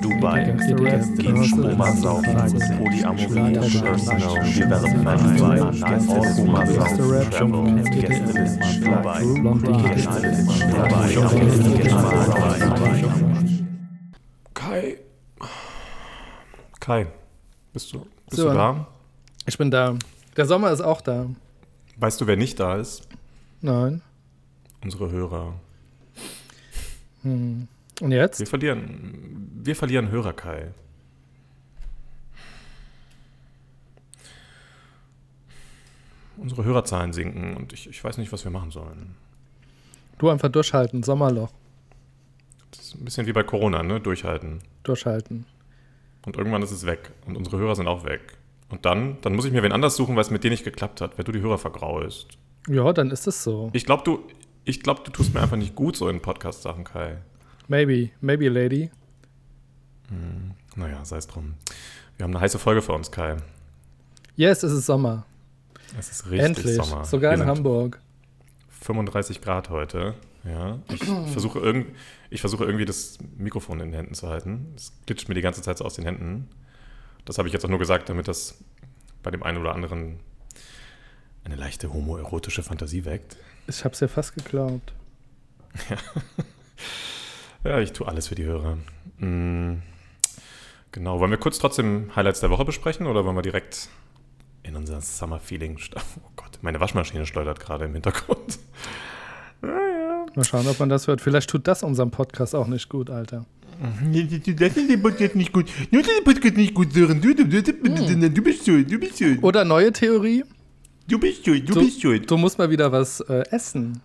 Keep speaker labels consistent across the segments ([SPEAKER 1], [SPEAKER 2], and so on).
[SPEAKER 1] Dubai, geht Stromer saufen, Polyamorie, Personal Development, All Humor saufen, Travel, Gästelisten, Dubai, Gästelisten, Dubai,
[SPEAKER 2] Kai. Kai, bist du, bist
[SPEAKER 3] So.
[SPEAKER 2] du da?
[SPEAKER 3] Ich bin da. Der Sommer ist auch da.
[SPEAKER 2] Weißt du, wer nicht da ist?
[SPEAKER 3] Nein.
[SPEAKER 2] Unsere Hörer.
[SPEAKER 3] Hm. Und jetzt?
[SPEAKER 2] Wir verlieren, wir verlieren Hörer, Kai. Unsere Hörerzahlen sinken und ich, ich weiß nicht, was wir machen sollen.
[SPEAKER 3] Du einfach durchhalten. Sommerloch.
[SPEAKER 2] Das ist ein bisschen wie bei Corona, ne? Durchhalten.
[SPEAKER 3] Durchhalten.
[SPEAKER 2] Und irgendwann ist es weg. Und unsere Hörer sind auch weg. Und dann, dann muss ich mir wen anders suchen, weil es mit dir nicht geklappt hat, weil du die Hörer vergraulst.
[SPEAKER 3] Ja, dann ist es so.
[SPEAKER 2] Ich glaube, du, ich glaub, du tust mir einfach nicht gut so in Podcast-Sachen, Kai.
[SPEAKER 3] Maybe. Maybe, Lady.
[SPEAKER 2] Naja, sei es drum. Wir haben eine heiße Folge für uns, Kai.
[SPEAKER 3] Yes, es ist Sommer.
[SPEAKER 2] Es ist richtig
[SPEAKER 3] Endlich.
[SPEAKER 2] Sommer.
[SPEAKER 3] Sogar
[SPEAKER 2] Wir
[SPEAKER 3] in Hamburg.
[SPEAKER 2] 35 Grad heute. Ja, ich versuche, irgend, ich versuche irgendwie das Mikrofon in den Händen zu halten. Es glitscht mir die ganze Zeit so aus den Händen. Das habe ich jetzt auch nur gesagt, damit das bei dem einen oder anderen eine leichte homoerotische Fantasie weckt.
[SPEAKER 3] Ich hab's dir fast geglaubt.
[SPEAKER 2] Ja, ich tue alles für die Hörer. Mm, Genau. Wollen wir kurz trotzdem Highlights der Woche besprechen oder wollen wir direkt in unser Summer-Feeling starten? Oh Gott, meine Waschmaschine schleudert gerade im Hintergrund.
[SPEAKER 4] Mal schauen, ob man das hört. Vielleicht tut das unserem Podcast auch nicht gut, Alter.
[SPEAKER 5] Das ist der Podcast nicht gut. Nur der Podcast nicht gut, Sören. Du, du, du, du, du bist schuld, du bist schuld.
[SPEAKER 4] Oder neue Theorie.
[SPEAKER 5] Du bist schuld, du
[SPEAKER 4] Du,
[SPEAKER 5] bist schuld.
[SPEAKER 4] du musst mal wieder was äh, essen.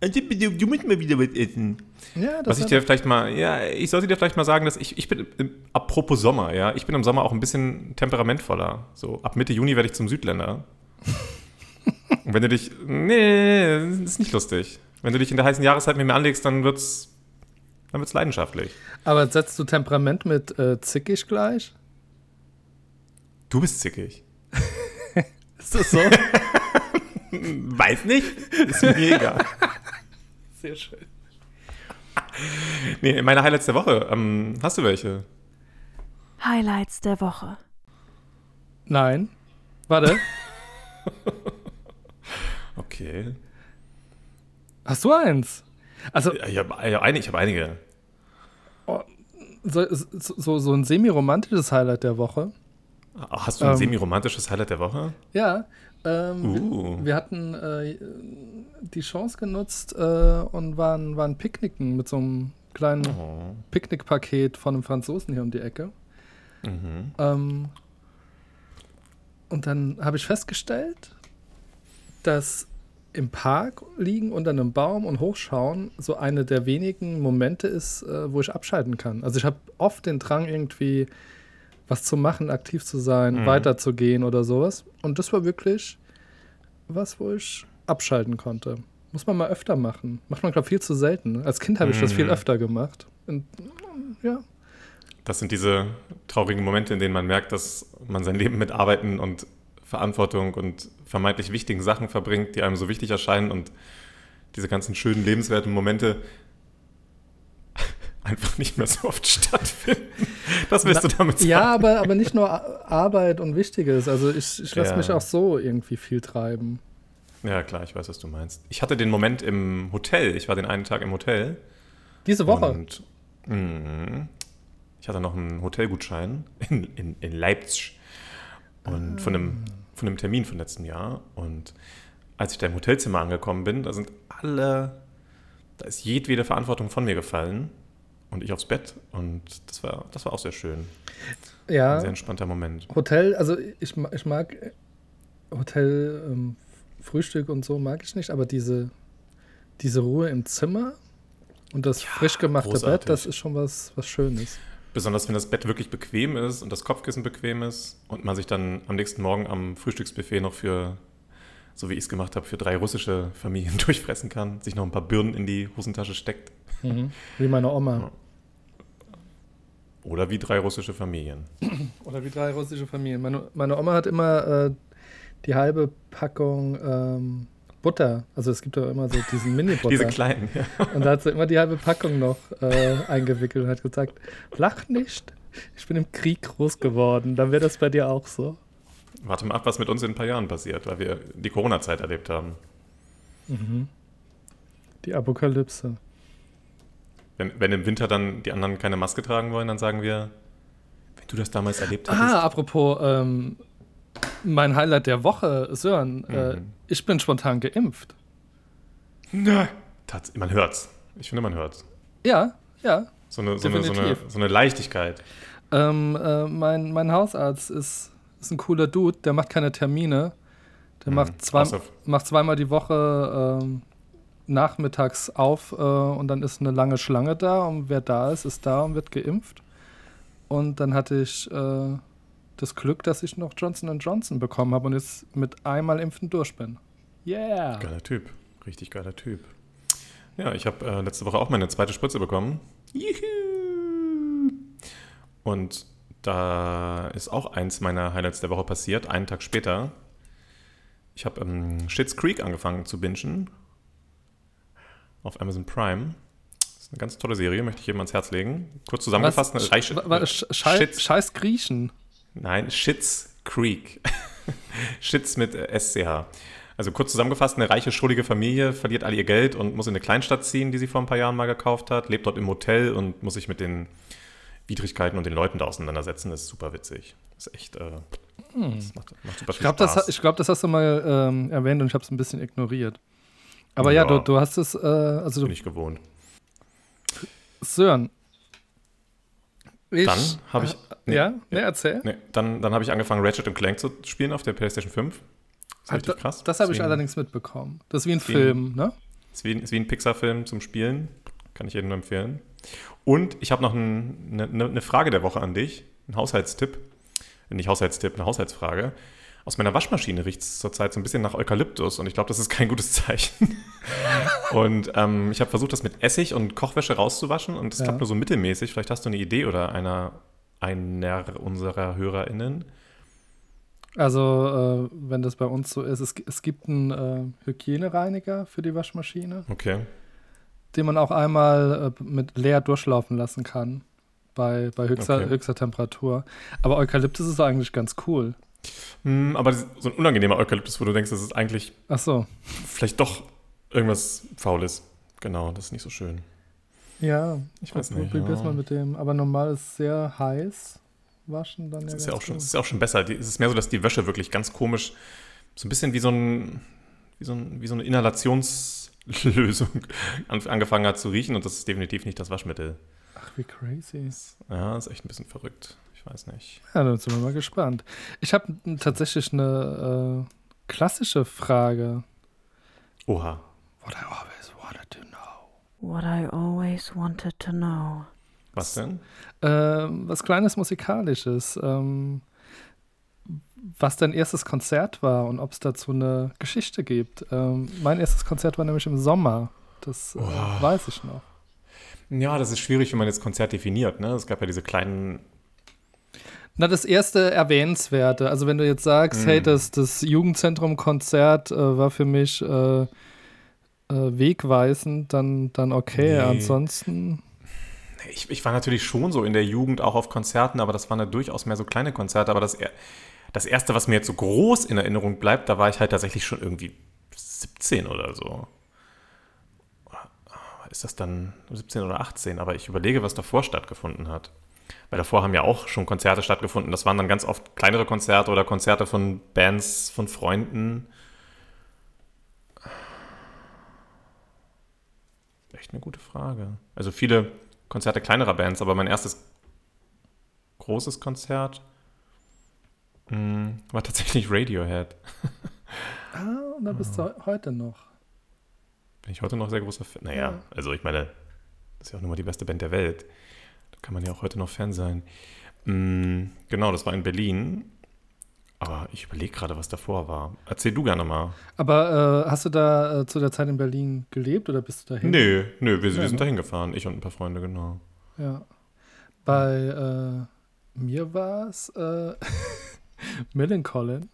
[SPEAKER 5] Also, du, du musst mal wieder was essen.
[SPEAKER 4] Ja, das
[SPEAKER 2] Was ich dir vielleicht mal, ja, ich sollte dir vielleicht mal sagen, dass ich, ich bin, apropos Sommer, ja, ich bin im Sommer auch ein bisschen temperamentvoller. So, ab Mitte Juni werde ich zum Südländer. Und wenn du dich, nee, das ist nicht lustig. Wenn du dich in der heißen Jahreszeit mit mir anlegst, dann wird's, dann wird's leidenschaftlich.
[SPEAKER 4] Aber setzt du Temperament mit äh, zickig gleich?
[SPEAKER 2] Du bist zickig.
[SPEAKER 4] Ist das so?
[SPEAKER 2] Weiß nicht, ist mir egal.
[SPEAKER 4] Sehr schön.
[SPEAKER 2] Nee, meine Highlights der Woche, ähm, hast du welche?
[SPEAKER 6] Highlights der Woche.
[SPEAKER 4] Nein. Warte.
[SPEAKER 2] Okay.
[SPEAKER 4] Hast du eins? Also,
[SPEAKER 2] Ich habe ich hab einige, ich hab einige.
[SPEAKER 4] so, so, so ein semi-romantisches Highlight der Woche.
[SPEAKER 2] Hast du ein
[SPEAKER 4] Ähm.
[SPEAKER 2] semi-romantisches Highlight der Woche?
[SPEAKER 4] Ja. Ähm,
[SPEAKER 2] Uh.
[SPEAKER 4] wir, wir hatten äh, die Chance genutzt äh, und waren, waren picknicken mit so einem kleinen
[SPEAKER 2] Oh.
[SPEAKER 4] Picknickpaket von einem Franzosen hier um die Ecke.
[SPEAKER 2] Mhm.
[SPEAKER 4] Ähm, und dann habe ich festgestellt, dass im Park liegen unter einem Baum und hochschauen so eine der wenigen Momente ist, äh, wo ich abschalten kann. Also ich habe oft den Drang irgendwie was zu machen, aktiv zu sein,
[SPEAKER 2] Mhm.
[SPEAKER 4] weiterzugehen oder sowas. Und das war wirklich was, wo ich abschalten konnte. Muss man mal öfter machen. Macht man, glaube ich, viel zu selten. Als Kind habe ich das viel
[SPEAKER 2] Mhm.
[SPEAKER 4] öfter gemacht. Und, ja,
[SPEAKER 2] Das sind diese traurigen Momente, in denen man merkt, dass man sein Leben mit Arbeiten und Verantwortung und vermeintlich wichtigen Sachen verbringt, die einem so wichtig erscheinen und diese ganzen schönen, lebenswerten Momente einfach nicht mehr so oft stattfinden. Das willst du damit sagen?
[SPEAKER 4] Ja, aber, aber nicht nur Ar- Arbeit und Wichtiges. Also ich, ich lasse
[SPEAKER 2] Ja.
[SPEAKER 4] mich auch so irgendwie viel treiben.
[SPEAKER 2] Ja, klar, ich weiß, was du meinst. Ich hatte den Moment im Hotel. Ich war den einen Tag im Hotel.
[SPEAKER 4] Diese Woche.
[SPEAKER 2] Und mh, ich hatte noch einen Hotelgutschein in, in, in Leipzig und von, einem, von einem Termin von letztem Jahr. Und als ich da im Hotelzimmer angekommen bin, da sind alle, da ist jedwede Verantwortung von mir gefallen und ich aufs Bett. Und das war, das war auch sehr schön. Ein sehr
[SPEAKER 4] ja,
[SPEAKER 2] entspannter Moment.
[SPEAKER 4] Hotel, also ich, ich mag äh, Hotel, ähm, Frühstück und so mag ich nicht, aber diese, diese Ruhe im Zimmer und das frisch gemachte
[SPEAKER 2] großartig.
[SPEAKER 4] Bett, das ist schon was, was Schönes.
[SPEAKER 2] Besonders wenn das Bett wirklich bequem ist und das Kopfkissen bequem ist und man sich dann am nächsten Morgen am Frühstücksbuffet noch für, so wie ich es gemacht habe, für drei russische Familien durchfressen kann, sich noch ein paar Birnen in die Hosentasche steckt.
[SPEAKER 4] Wie meine Oma.
[SPEAKER 2] Ja. Oder wie drei russische Familien.
[SPEAKER 4] Oder wie drei russische Familien. Meine, meine Oma hat immer äh, die halbe Packung ähm, Butter. Also es gibt ja immer so diesen Mini-Butter.
[SPEAKER 2] Diese kleinen, ja.
[SPEAKER 4] Und da hat sie immer die halbe Packung noch äh, eingewickelt und hat gesagt, lach nicht, ich bin im Krieg groß geworden. Dann wäre das bei dir auch so.
[SPEAKER 2] Warte mal ab, was mit uns in ein paar Jahren passiert, weil wir die Corona-Zeit erlebt haben.
[SPEAKER 4] Die Apokalypse.
[SPEAKER 2] Wenn, wenn im Winter dann die anderen keine Maske tragen wollen, dann sagen wir, wenn du das damals erlebt hättest.
[SPEAKER 4] Ah, apropos ähm, mein Highlight der Woche, Sören, äh,
[SPEAKER 2] Mhm.
[SPEAKER 4] ich bin spontan geimpft.
[SPEAKER 2] Nein. Tats man hört's. Ich finde, man hört's.
[SPEAKER 4] Ja, ja.
[SPEAKER 2] So eine, so eine, so eine, so eine Leichtigkeit.
[SPEAKER 4] Ähm, äh, mein, mein Hausarzt ist, ist ein cooler Dude, der macht keine Termine. Der
[SPEAKER 2] Mhm.
[SPEAKER 4] macht, zwei, macht zweimal die Woche ähm, nachmittags auf äh, und dann ist eine lange Schlange da und wer da ist, ist da und wird geimpft. Und dann hatte ich äh, das Glück, dass ich noch Johnson Johnson bekommen habe und jetzt mit einmal Impfen durch bin. Yeah!
[SPEAKER 2] Geiler Typ. Richtig geiler Typ. Ja, ich habe äh, letzte Woche auch meine zweite Spritze bekommen. Juhu! Und da ist auch eins meiner Highlights der Woche passiert, einen Tag später. Ich habe ähm, Schitt's Creek angefangen zu bingen. Auf Amazon Prime. Das ist eine ganz tolle Serie, möchte ich jedem ans Herz legen. Kurz zusammengefasst, eine reiche.
[SPEAKER 4] Wa- wa- Sch- Schei
[SPEAKER 2] Shit's-
[SPEAKER 4] Scheiß Griechen.
[SPEAKER 2] Nein, Shits Creek. Shits mit äh, SCH. Also kurz zusammengefasst, eine reiche, schuldige Familie verliert all ihr Geld und muss in eine Kleinstadt ziehen, die sie vor ein paar Jahren mal gekauft hat, lebt dort im Hotel und muss sich mit den Widrigkeiten und den Leuten da auseinandersetzen. Das ist super witzig. Das ist echt, äh, das macht, macht super
[SPEAKER 4] Ich glaube, das,
[SPEAKER 2] Spaß.
[SPEAKER 4] ich glaub, das hast du mal ähm, erwähnt und ich habe es ein bisschen ignoriert. Aber ja,
[SPEAKER 2] Ja.
[SPEAKER 4] du, du hast es, äh, also
[SPEAKER 2] bin
[SPEAKER 4] du,
[SPEAKER 2] ich gewohnt.
[SPEAKER 4] Sören. Ich,
[SPEAKER 2] Dann habe ich, nee,
[SPEAKER 4] ja, ne, erzähl.
[SPEAKER 2] nee, dann, dann habe ich angefangen, Ratchet Clank zu spielen auf der PlayStation 5. Das ist
[SPEAKER 4] Ah,
[SPEAKER 2] richtig krass.
[SPEAKER 4] Das habe ich allerdings mitbekommen. Das ist wie ein
[SPEAKER 2] Deswegen-
[SPEAKER 4] Film, ne?
[SPEAKER 2] Ist wie, ist wie ein Pixar-Film zum Spielen. Kann ich jedem nur empfehlen. Und ich habe noch ein, eine, eine Frage der Woche an dich. Ein Haushaltstipp. Nicht Haushaltstipp, eine Haushaltsfrage. Aus meiner Waschmaschine riecht es zurzeit so ein bisschen nach Eukalyptus und ich glaube, das ist kein gutes Zeichen. und ähm, ich habe versucht, das mit Essig und Kochwäsche rauszuwaschen und das
[SPEAKER 4] Ja.
[SPEAKER 2] klappt nur so mittelmäßig. Vielleicht hast du eine Idee oder einer, einer unserer HörerInnen.
[SPEAKER 4] Also, äh, wenn das bei uns so ist, es, es gibt einen äh, Hygienereiniger für die Waschmaschine,
[SPEAKER 2] Okay.
[SPEAKER 4] den man auch einmal äh, mit leer durchlaufen lassen kann bei, bei höchster,
[SPEAKER 2] Okay.
[SPEAKER 4] höchster Temperatur. Aber Eukalyptus ist eigentlich ganz cool.
[SPEAKER 2] Hm, aber so ein unangenehmer Eukalyptus, wo du denkst, das ist eigentlich
[SPEAKER 4] Ach so.
[SPEAKER 2] vielleicht doch irgendwas Faules. Genau, das ist nicht so schön.
[SPEAKER 4] Ja, ich
[SPEAKER 2] Weiß nicht,
[SPEAKER 4] Probier's
[SPEAKER 2] ja.
[SPEAKER 4] mal mit dem. Aber normal ist es sehr heiß. Waschen dann
[SPEAKER 2] Das
[SPEAKER 4] ja
[SPEAKER 2] ist ja auch schon, das ist ja auch schon besser. Die, es ist mehr so, dass die Wäsche wirklich ganz komisch, so ein bisschen wie so, ein, wie so, ein, wie so eine Inhalationslösung an, angefangen hat zu riechen und das ist definitiv nicht das Waschmittel.
[SPEAKER 4] Ach, wie crazy.
[SPEAKER 2] Ja, ist echt ein bisschen verrückt. Ich weiß nicht.
[SPEAKER 4] Ja, dann sind wir mal gespannt. Ich habe tatsächlich eine äh, klassische Frage.
[SPEAKER 2] Oha.
[SPEAKER 4] What I always wanted to know.
[SPEAKER 6] What I always wanted to know.
[SPEAKER 2] Was denn?
[SPEAKER 4] Ähm, was kleines Musikalisches. Ähm, was dein erstes Konzert war und ob es dazu eine Geschichte gibt. Ähm, mein erstes Konzert war nämlich im Sommer. Das äh,
[SPEAKER 2] Oh.
[SPEAKER 4] weiß ich noch.
[SPEAKER 2] Ja, das ist schwierig, wenn man jetzt Konzert definiert. Ne? Es gab ja diese kleinen.
[SPEAKER 4] Na, das erste Erwähnenswerte. Also, wenn du jetzt sagst,
[SPEAKER 2] Mm.
[SPEAKER 4] hey, das, das Jugendzentrum-Konzert äh, war für mich äh, äh, wegweisend, dann, dann okay.
[SPEAKER 2] Nee.
[SPEAKER 4] Ansonsten.
[SPEAKER 2] Ich, ich war natürlich schon so in der Jugend auch auf Konzerten, aber das waren ja durchaus mehr so kleine Konzerte. Aber das, das erste, was mir jetzt so groß in Erinnerung bleibt, da war ich halt tatsächlich schon irgendwie 17 oder so. Ist das dann 17 oder 18? Aber ich überlege, was davor stattgefunden hat. Weil davor haben ja auch schon Konzerte stattgefunden. Das waren dann ganz oft kleinere Konzerte oder Konzerte von Bands, von Freunden. Echt eine gute Frage. Also viele Konzerte kleinerer Bands, aber mein erstes großes Konzert mh, war tatsächlich Radiohead.
[SPEAKER 4] Ah, und da bist du heute noch.
[SPEAKER 2] Bin ich heute noch sehr großer Fan. Naja,
[SPEAKER 4] Ja.
[SPEAKER 2] also ich meine, das ist ja auch nun mal die beste Band der Welt. Kann man ja auch heute noch Fan sein. Mm, genau, das war in Berlin. Aber ich überlege gerade, was davor war. Erzähl du gerne mal.
[SPEAKER 4] Aber äh, hast du da äh, zu der Zeit in Berlin gelebt oder bist du dahin?
[SPEAKER 2] Nö, nö, wir,
[SPEAKER 4] Ja,
[SPEAKER 2] wir sind dahin gefahren. Ich und ein paar Freunde, genau.
[SPEAKER 4] Ja. Bei äh, mir war es äh, Millencolin.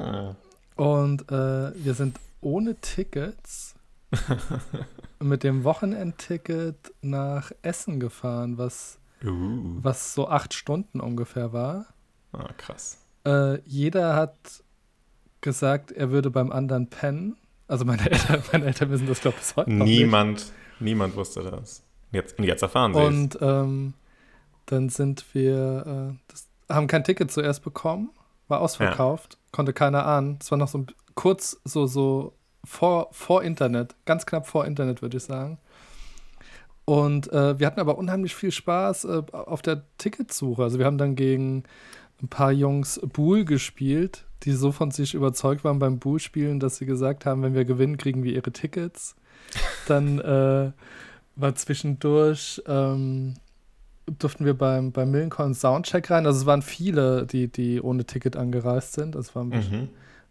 [SPEAKER 2] Ah.
[SPEAKER 4] Und äh, wir sind ohne Tickets mit dem Wochenendticket nach Essen gefahren, was,
[SPEAKER 2] Uh.
[SPEAKER 4] was so acht Stunden ungefähr war.
[SPEAKER 2] Ah, krass.
[SPEAKER 4] Äh, jeder hat gesagt, er würde beim anderen pennen. Also meine Eltern, meine Eltern wissen das, glaube ich, bis heute noch nicht.
[SPEAKER 2] Niemand, niemand wusste das. Jetzt, jetzt erfahren sie es.
[SPEAKER 4] Und ähm, dann sind wir, äh, das, haben kein Ticket zuerst bekommen, war ausverkauft, konnte keiner ahnen. Es war noch so ein, kurz so, so vor, vor Internet, ganz knapp vor Internet, würde ich sagen. Und äh, wir hatten aber unheimlich viel Spaß äh, auf der Ticketsuche. Also wir haben dann gegen ein paar Jungs Buhl gespielt, die so von sich überzeugt waren beim Buhl-Spielen, dass sie gesagt haben, wenn wir gewinnen, kriegen wir ihre Tickets. Dann äh, war zwischendurch, ähm, durften wir beim, beim Millencorn Soundcheck rein. Also es waren viele, die, die ohne Ticket angereist sind. Das war ein bisschen,
[SPEAKER 2] Mhm.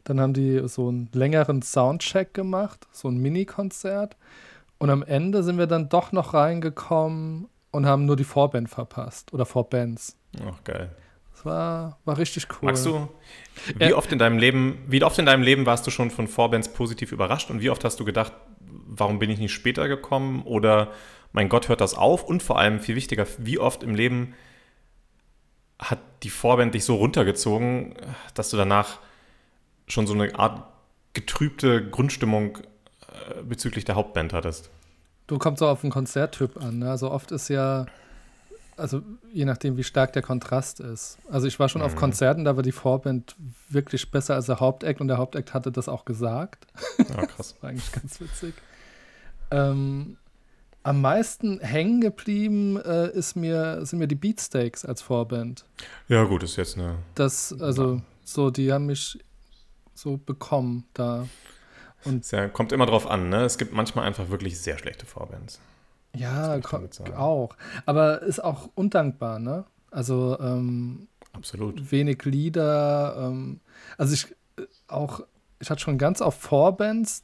[SPEAKER 4] Dann haben die so einen längeren Soundcheck gemacht, so ein Mini-Konzert. Und am Ende sind wir dann doch noch reingekommen und haben nur die Vorband verpasst. Oder Vorbands.
[SPEAKER 2] Ach, geil.
[SPEAKER 4] Das war, war richtig cool.
[SPEAKER 2] Magst du, wie
[SPEAKER 4] Ja.
[SPEAKER 2] oft in deinem Leben, wie oft in deinem Leben warst du schon von Vorbands positiv überrascht und wie oft hast du gedacht, warum bin ich nicht später gekommen oder mein Gott, hört das auf? Und vor allem, viel wichtiger, wie oft im Leben hat die Vorband dich so runtergezogen, dass du danach schon so eine Art getrübte Grundstimmung äh, bezüglich der Hauptband hattest?
[SPEAKER 4] Du kommst so auf den Konzerttyp an. Ne? Also oft ist ja, also je nachdem, wie stark der Kontrast ist. Also ich war schon auf
[SPEAKER 2] Mhm.
[SPEAKER 4] Konzerten, da war die Vorband wirklich besser als der Hauptakt und der Hauptakt hatte das auch gesagt.
[SPEAKER 2] Ja, krass.
[SPEAKER 4] War eigentlich ganz witzig. Ähm, am meisten hängen geblieben äh, ist mir, sind mir die Beatsteaks als Vorband.
[SPEAKER 2] Ja, gut, ist jetzt eine.
[SPEAKER 4] Das, also, so, die haben mich so bekommen da.
[SPEAKER 2] Ist ja, kommt immer drauf an, ne? Es gibt manchmal einfach wirklich sehr schlechte Vorbands.
[SPEAKER 4] Ja, auch. Aber ist auch undankbar, ne? Also, ähm,
[SPEAKER 2] Absolut.
[SPEAKER 4] wenig Lieder. Ähm, also ich äh, auch, ich hatte schon ganz oft Vorbands,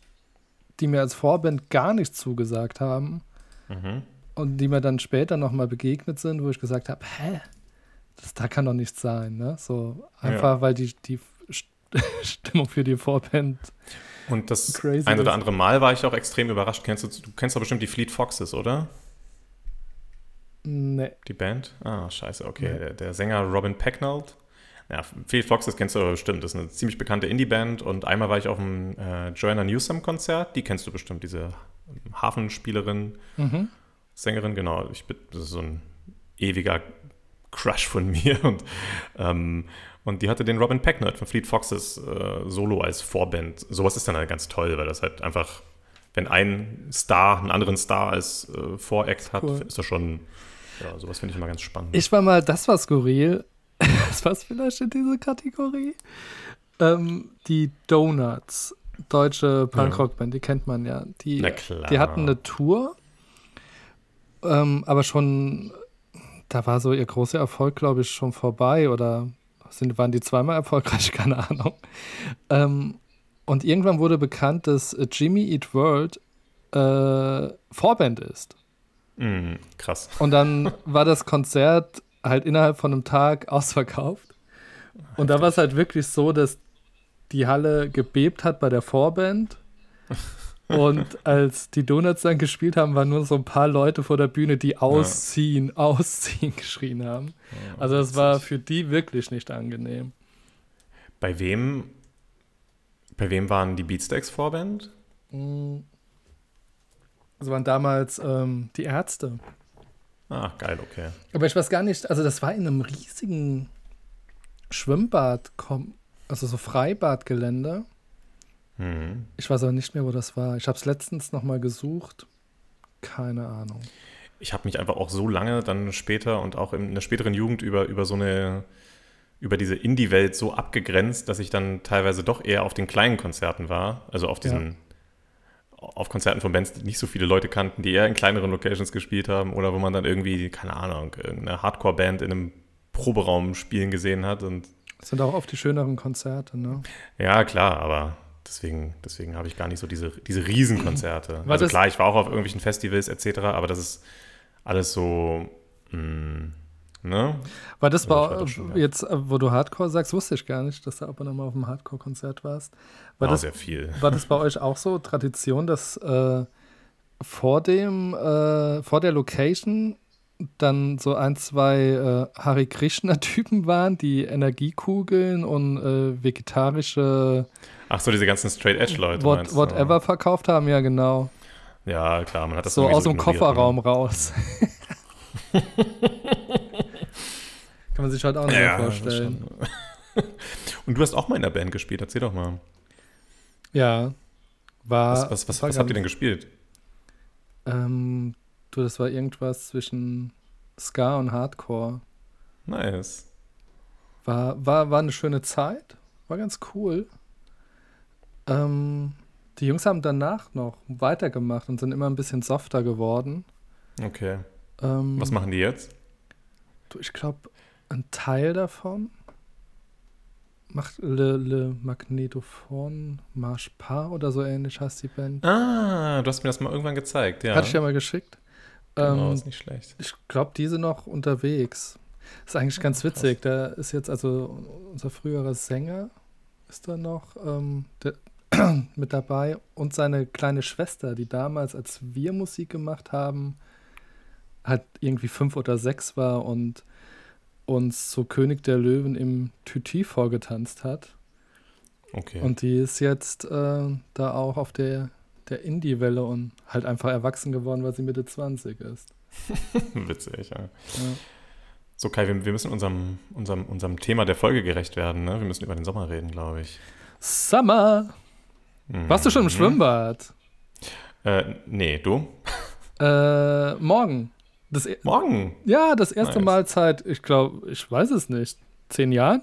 [SPEAKER 4] die mir als Vorband gar nicht zugesagt haben
[SPEAKER 2] Mhm.
[SPEAKER 4] und die mir dann später nochmal begegnet sind, wo ich gesagt habe, hä? Das da kann doch nichts sein, ne? So einfach, weil die, die Stimmung für die Vorband.
[SPEAKER 2] Und das
[SPEAKER 4] Crazy
[SPEAKER 2] ein oder
[SPEAKER 4] ist.
[SPEAKER 2] andere Mal war ich auch extrem überrascht. Kennst du, du kennst doch bestimmt die Fleet Foxes, oder?
[SPEAKER 4] Nee.
[SPEAKER 2] Die Band? Ah, scheiße, okay.
[SPEAKER 4] Nee.
[SPEAKER 2] Der, der Sänger Robin Pecknold. Ja, Fleet Foxes kennst du aber bestimmt. Das ist eine ziemlich bekannte Indie-Band. Und einmal war ich auf einem äh, Joanna Newsom-Konzert. Die kennst du bestimmt, diese Hafenspielerin,
[SPEAKER 4] Mhm.
[SPEAKER 2] Sängerin, genau. Ich bin, das ist so ein ewiger Crush von mir. Und, ähm, und die hatte den Robin Pecknold von Fleet Foxes äh, solo als Vorband. Sowas ist dann halt ganz toll, weil das halt einfach, wenn ein Star einen anderen Star als äh, Voract hat,
[SPEAKER 4] Cool.
[SPEAKER 2] ist das schon, ja, sowas finde ich immer ganz spannend.
[SPEAKER 4] Ich war mal, das war skurril. Das war vielleicht in diese Kategorie. Ähm, die Donuts, deutsche Punkrock-Band, die kennt man ja. Die,
[SPEAKER 2] Na klar.
[SPEAKER 4] die hatten eine Tour, ähm, aber schon, da war so ihr großer Erfolg, glaube ich, schon vorbei oder sind, waren die zweimal erfolgreich, keine Ahnung. Ähm, und irgendwann wurde bekannt, dass Jimmy Eat World äh, Vorband ist.
[SPEAKER 2] Mm, krass.
[SPEAKER 4] Und dann war das Konzert halt innerhalb von einem Tag ausverkauft. Und da war es halt wirklich so, dass die Halle gebebt hat bei der Vorband. Und als die Donuts dann gespielt haben, waren nur so ein paar Leute vor der Bühne, die ausziehen, ausziehen geschrien haben. Also das war für die wirklich nicht angenehm.
[SPEAKER 2] Bei wem, bei wem waren die Beatsteaks Vorband?
[SPEAKER 4] Das waren damals ähm, die Ärzte.
[SPEAKER 2] Ah, geil, okay.
[SPEAKER 4] Aber ich weiß gar nicht, also das war in einem riesigen Schwimmbad, also so Freibadgelände.
[SPEAKER 2] Mhm.
[SPEAKER 4] Ich weiß aber nicht mehr, wo das war. Ich habe es letztens noch mal gesucht. Keine Ahnung.
[SPEAKER 2] Ich habe mich einfach auch so lange dann später und auch in der späteren Jugend über, über so eine, über diese Indie-Welt so abgegrenzt, dass ich dann teilweise doch eher auf den kleinen Konzerten war. Also auf diesen, auf Konzerten von Bands, die nicht so viele Leute kannten, die eher in kleineren Locations gespielt haben oder wo man dann irgendwie, keine Ahnung, irgendeine Hardcore-Band in einem Proberaum spielen gesehen hat und
[SPEAKER 4] Das sind auch oft die schöneren Konzerte, ne?
[SPEAKER 2] Ja, klar, aber deswegen, deswegen habe ich gar nicht so diese, diese Riesenkonzerte.
[SPEAKER 4] War
[SPEAKER 2] also klar, ich war auch auf irgendwelchen Festivals etc., aber das ist alles so, mh, ne?
[SPEAKER 4] War das
[SPEAKER 2] Ja, ich war schon da.
[SPEAKER 4] jetzt, äh, wo du Hardcore sagst, wusste ich gar nicht, dass du ab und an mal auf einem Hardcore-Konzert warst. War,
[SPEAKER 2] War
[SPEAKER 4] das,
[SPEAKER 2] sehr viel.
[SPEAKER 4] war das bei euch auch so Tradition, dass äh, vor dem, äh, vor der Location dann so ein, zwei äh, Hare Krishna-Typen waren, die Energiekugeln und äh, vegetarische
[SPEAKER 2] Ach so, diese ganzen Straight Edge Leute.
[SPEAKER 4] what,
[SPEAKER 2] meinst
[SPEAKER 4] whatever verkauft haben? Ja, genau.
[SPEAKER 2] Ja, klar, man hat das
[SPEAKER 4] so aus dem
[SPEAKER 2] ignoriert,
[SPEAKER 4] Kofferraum raus. Kann man sich halt auch
[SPEAKER 2] Ne?
[SPEAKER 4] nicht
[SPEAKER 2] Ja,
[SPEAKER 4] mehr vorstellen.
[SPEAKER 2] Und du hast auch mal in der Band gespielt, erzähl doch mal.
[SPEAKER 4] Ja. War,
[SPEAKER 2] Was, was, was,
[SPEAKER 4] war
[SPEAKER 2] was habt ihr denn gespielt?
[SPEAKER 4] Ähm, du, das war irgendwas zwischen Ska und Hardcore.
[SPEAKER 2] Nice.
[SPEAKER 4] War, war, war eine schöne Zeit. War ganz cool. Ähm, die Jungs haben danach noch weitergemacht und sind immer ein bisschen softer geworden.
[SPEAKER 2] Okay.
[SPEAKER 4] Ähm,
[SPEAKER 2] Was machen die jetzt?
[SPEAKER 4] du, ich glaube, ein Teil davon macht Le, Le Magnetophon Marche Pas oder so ähnlich heißt die Band.
[SPEAKER 2] Ah, du hast mir das mal irgendwann gezeigt, ja.
[SPEAKER 4] Hatte ich ja mal geschickt.
[SPEAKER 2] Genau,
[SPEAKER 4] Ähm,
[SPEAKER 2] ist nicht schlecht.
[SPEAKER 4] Ich glaube, die sind noch unterwegs. Ist eigentlich ganz witzig. Da ist jetzt also unser früherer Sänger ist da noch ähm, der, mit dabei und seine kleine Schwester, die damals, als wir Musik gemacht haben, halt irgendwie fünf oder sechs war und uns zu König der Löwen im Tüti vorgetanzt hat.
[SPEAKER 2] Okay.
[SPEAKER 4] Und die ist jetzt äh, da auch auf der, der Indie-Welle und halt einfach erwachsen geworden, weil sie Mitte 20 ist.
[SPEAKER 2] Witzig, ja.
[SPEAKER 4] Ja.
[SPEAKER 2] So, Kai, wir, wir müssen unserem, unserem, unserem Thema der Folge gerecht werden. Ne? Wir müssen über den Sommer reden, glaube ich.
[SPEAKER 4] Summer! Warst du schon im
[SPEAKER 2] Mhm.
[SPEAKER 4] Schwimmbad?
[SPEAKER 2] Äh, nee, du?
[SPEAKER 4] Äh, morgen. Das, e-
[SPEAKER 2] Morgen.
[SPEAKER 4] ja, das erste
[SPEAKER 2] Nice.
[SPEAKER 4] Mal seit, ich glaube, ich weiß es nicht, zehn Jahren.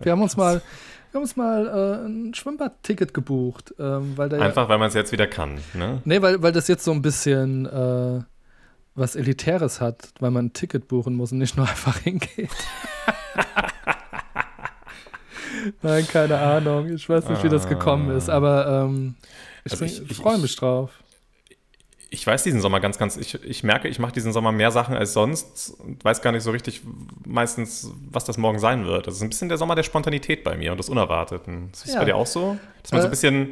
[SPEAKER 4] Wir haben uns mal, wir haben uns mal äh, ein Schwimmbadticket gebucht, ähm, weil da ja,
[SPEAKER 2] Einfach, weil man es jetzt wieder kann. Ne?
[SPEAKER 4] nee, weil, weil das jetzt so ein bisschen äh, was Elitäres hat, weil man ein Ticket buchen muss und nicht nur einfach hingeht. Nein, keine Ahnung. Ich weiß nicht, wie das gekommen ist, aber ähm, ich,
[SPEAKER 2] Also ich- ich-
[SPEAKER 4] freue
[SPEAKER 2] ich-
[SPEAKER 4] mich drauf.
[SPEAKER 2] Ich weiß diesen Sommer ganz, ganz, ich, ich merke, ich mache diesen Sommer mehr Sachen als sonst und weiß gar nicht so richtig meistens, was das morgen sein wird. Das ist ein bisschen der Sommer der Spontanität bei mir und des Unerwarteten. Ist das
[SPEAKER 4] Ja.
[SPEAKER 2] bei dir auch so? Dass man so
[SPEAKER 4] Äh.
[SPEAKER 2] ein bisschen,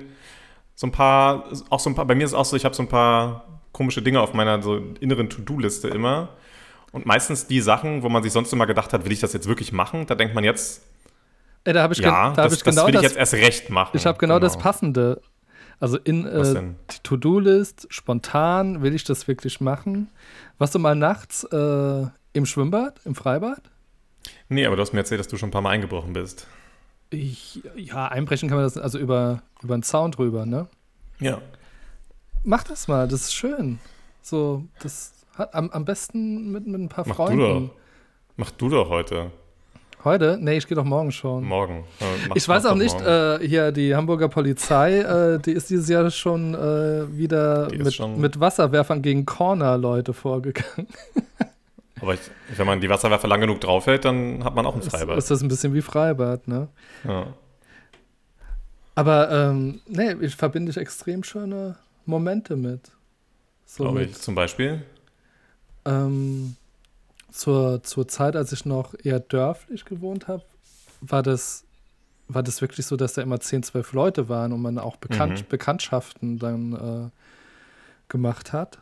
[SPEAKER 2] so ein paar, auch so ein paar, bei mir ist es auch so, ich habe so ein paar komische Dinge auf meiner so inneren To-Do-Liste immer. Und meistens die Sachen, wo man sich sonst immer gedacht hat, will ich das jetzt wirklich machen? Da denkt man jetzt,
[SPEAKER 4] Ey, da habe ich,
[SPEAKER 2] ja,
[SPEAKER 4] da hab
[SPEAKER 2] das,
[SPEAKER 4] ich genau
[SPEAKER 2] das will
[SPEAKER 4] das
[SPEAKER 2] ich jetzt erst recht machen.
[SPEAKER 4] Ich habe genau, das Passende. Also in äh, To-Do-List, spontan, will ich das wirklich machen? Warst du mal nachts äh, im Schwimmbad, im Freibad?
[SPEAKER 2] Nee, aber du hast mir erzählt, dass du schon ein paar Mal eingebrochen bist.
[SPEAKER 4] Ich, ja, einbrechen kann man das also über, über einen Zaun drüber, ne?
[SPEAKER 2] Ja.
[SPEAKER 4] Mach das mal, das ist schön. So, das hat am, am besten mit, mit ein paar
[SPEAKER 2] Mach du
[SPEAKER 4] Freunden.
[SPEAKER 2] doch. Mach du doch heute.
[SPEAKER 4] Heute? Nee, ich gehe doch morgen schon.
[SPEAKER 2] Morgen. Mach-
[SPEAKER 4] ich weiß auch nicht, äh, hier die Hamburger Polizei, äh, die ist dieses Jahr schon äh, wieder mit,
[SPEAKER 2] schon-
[SPEAKER 4] mit Wasserwerfern gegen Corner-Leute vorgegangen.
[SPEAKER 2] Aber ich, wenn man die Wasserwerfer lang genug draufhält, dann hat man auch ein Freibad.
[SPEAKER 4] Ist, ist das ein bisschen wie Freibad, ne?
[SPEAKER 2] ja.
[SPEAKER 4] Aber ähm, nee, ich verbinde ich extrem schöne Momente mit. So
[SPEAKER 2] Glaube ich. Zum Beispiel.
[SPEAKER 4] ähm, zur, zur Zeit, als ich noch eher dörflich gewohnt habe, war das, war das wirklich so, dass da immer 10, 12 Leute waren und man auch Bekannt,
[SPEAKER 2] Mhm.
[SPEAKER 4] Bekanntschaften dann äh, gemacht hat.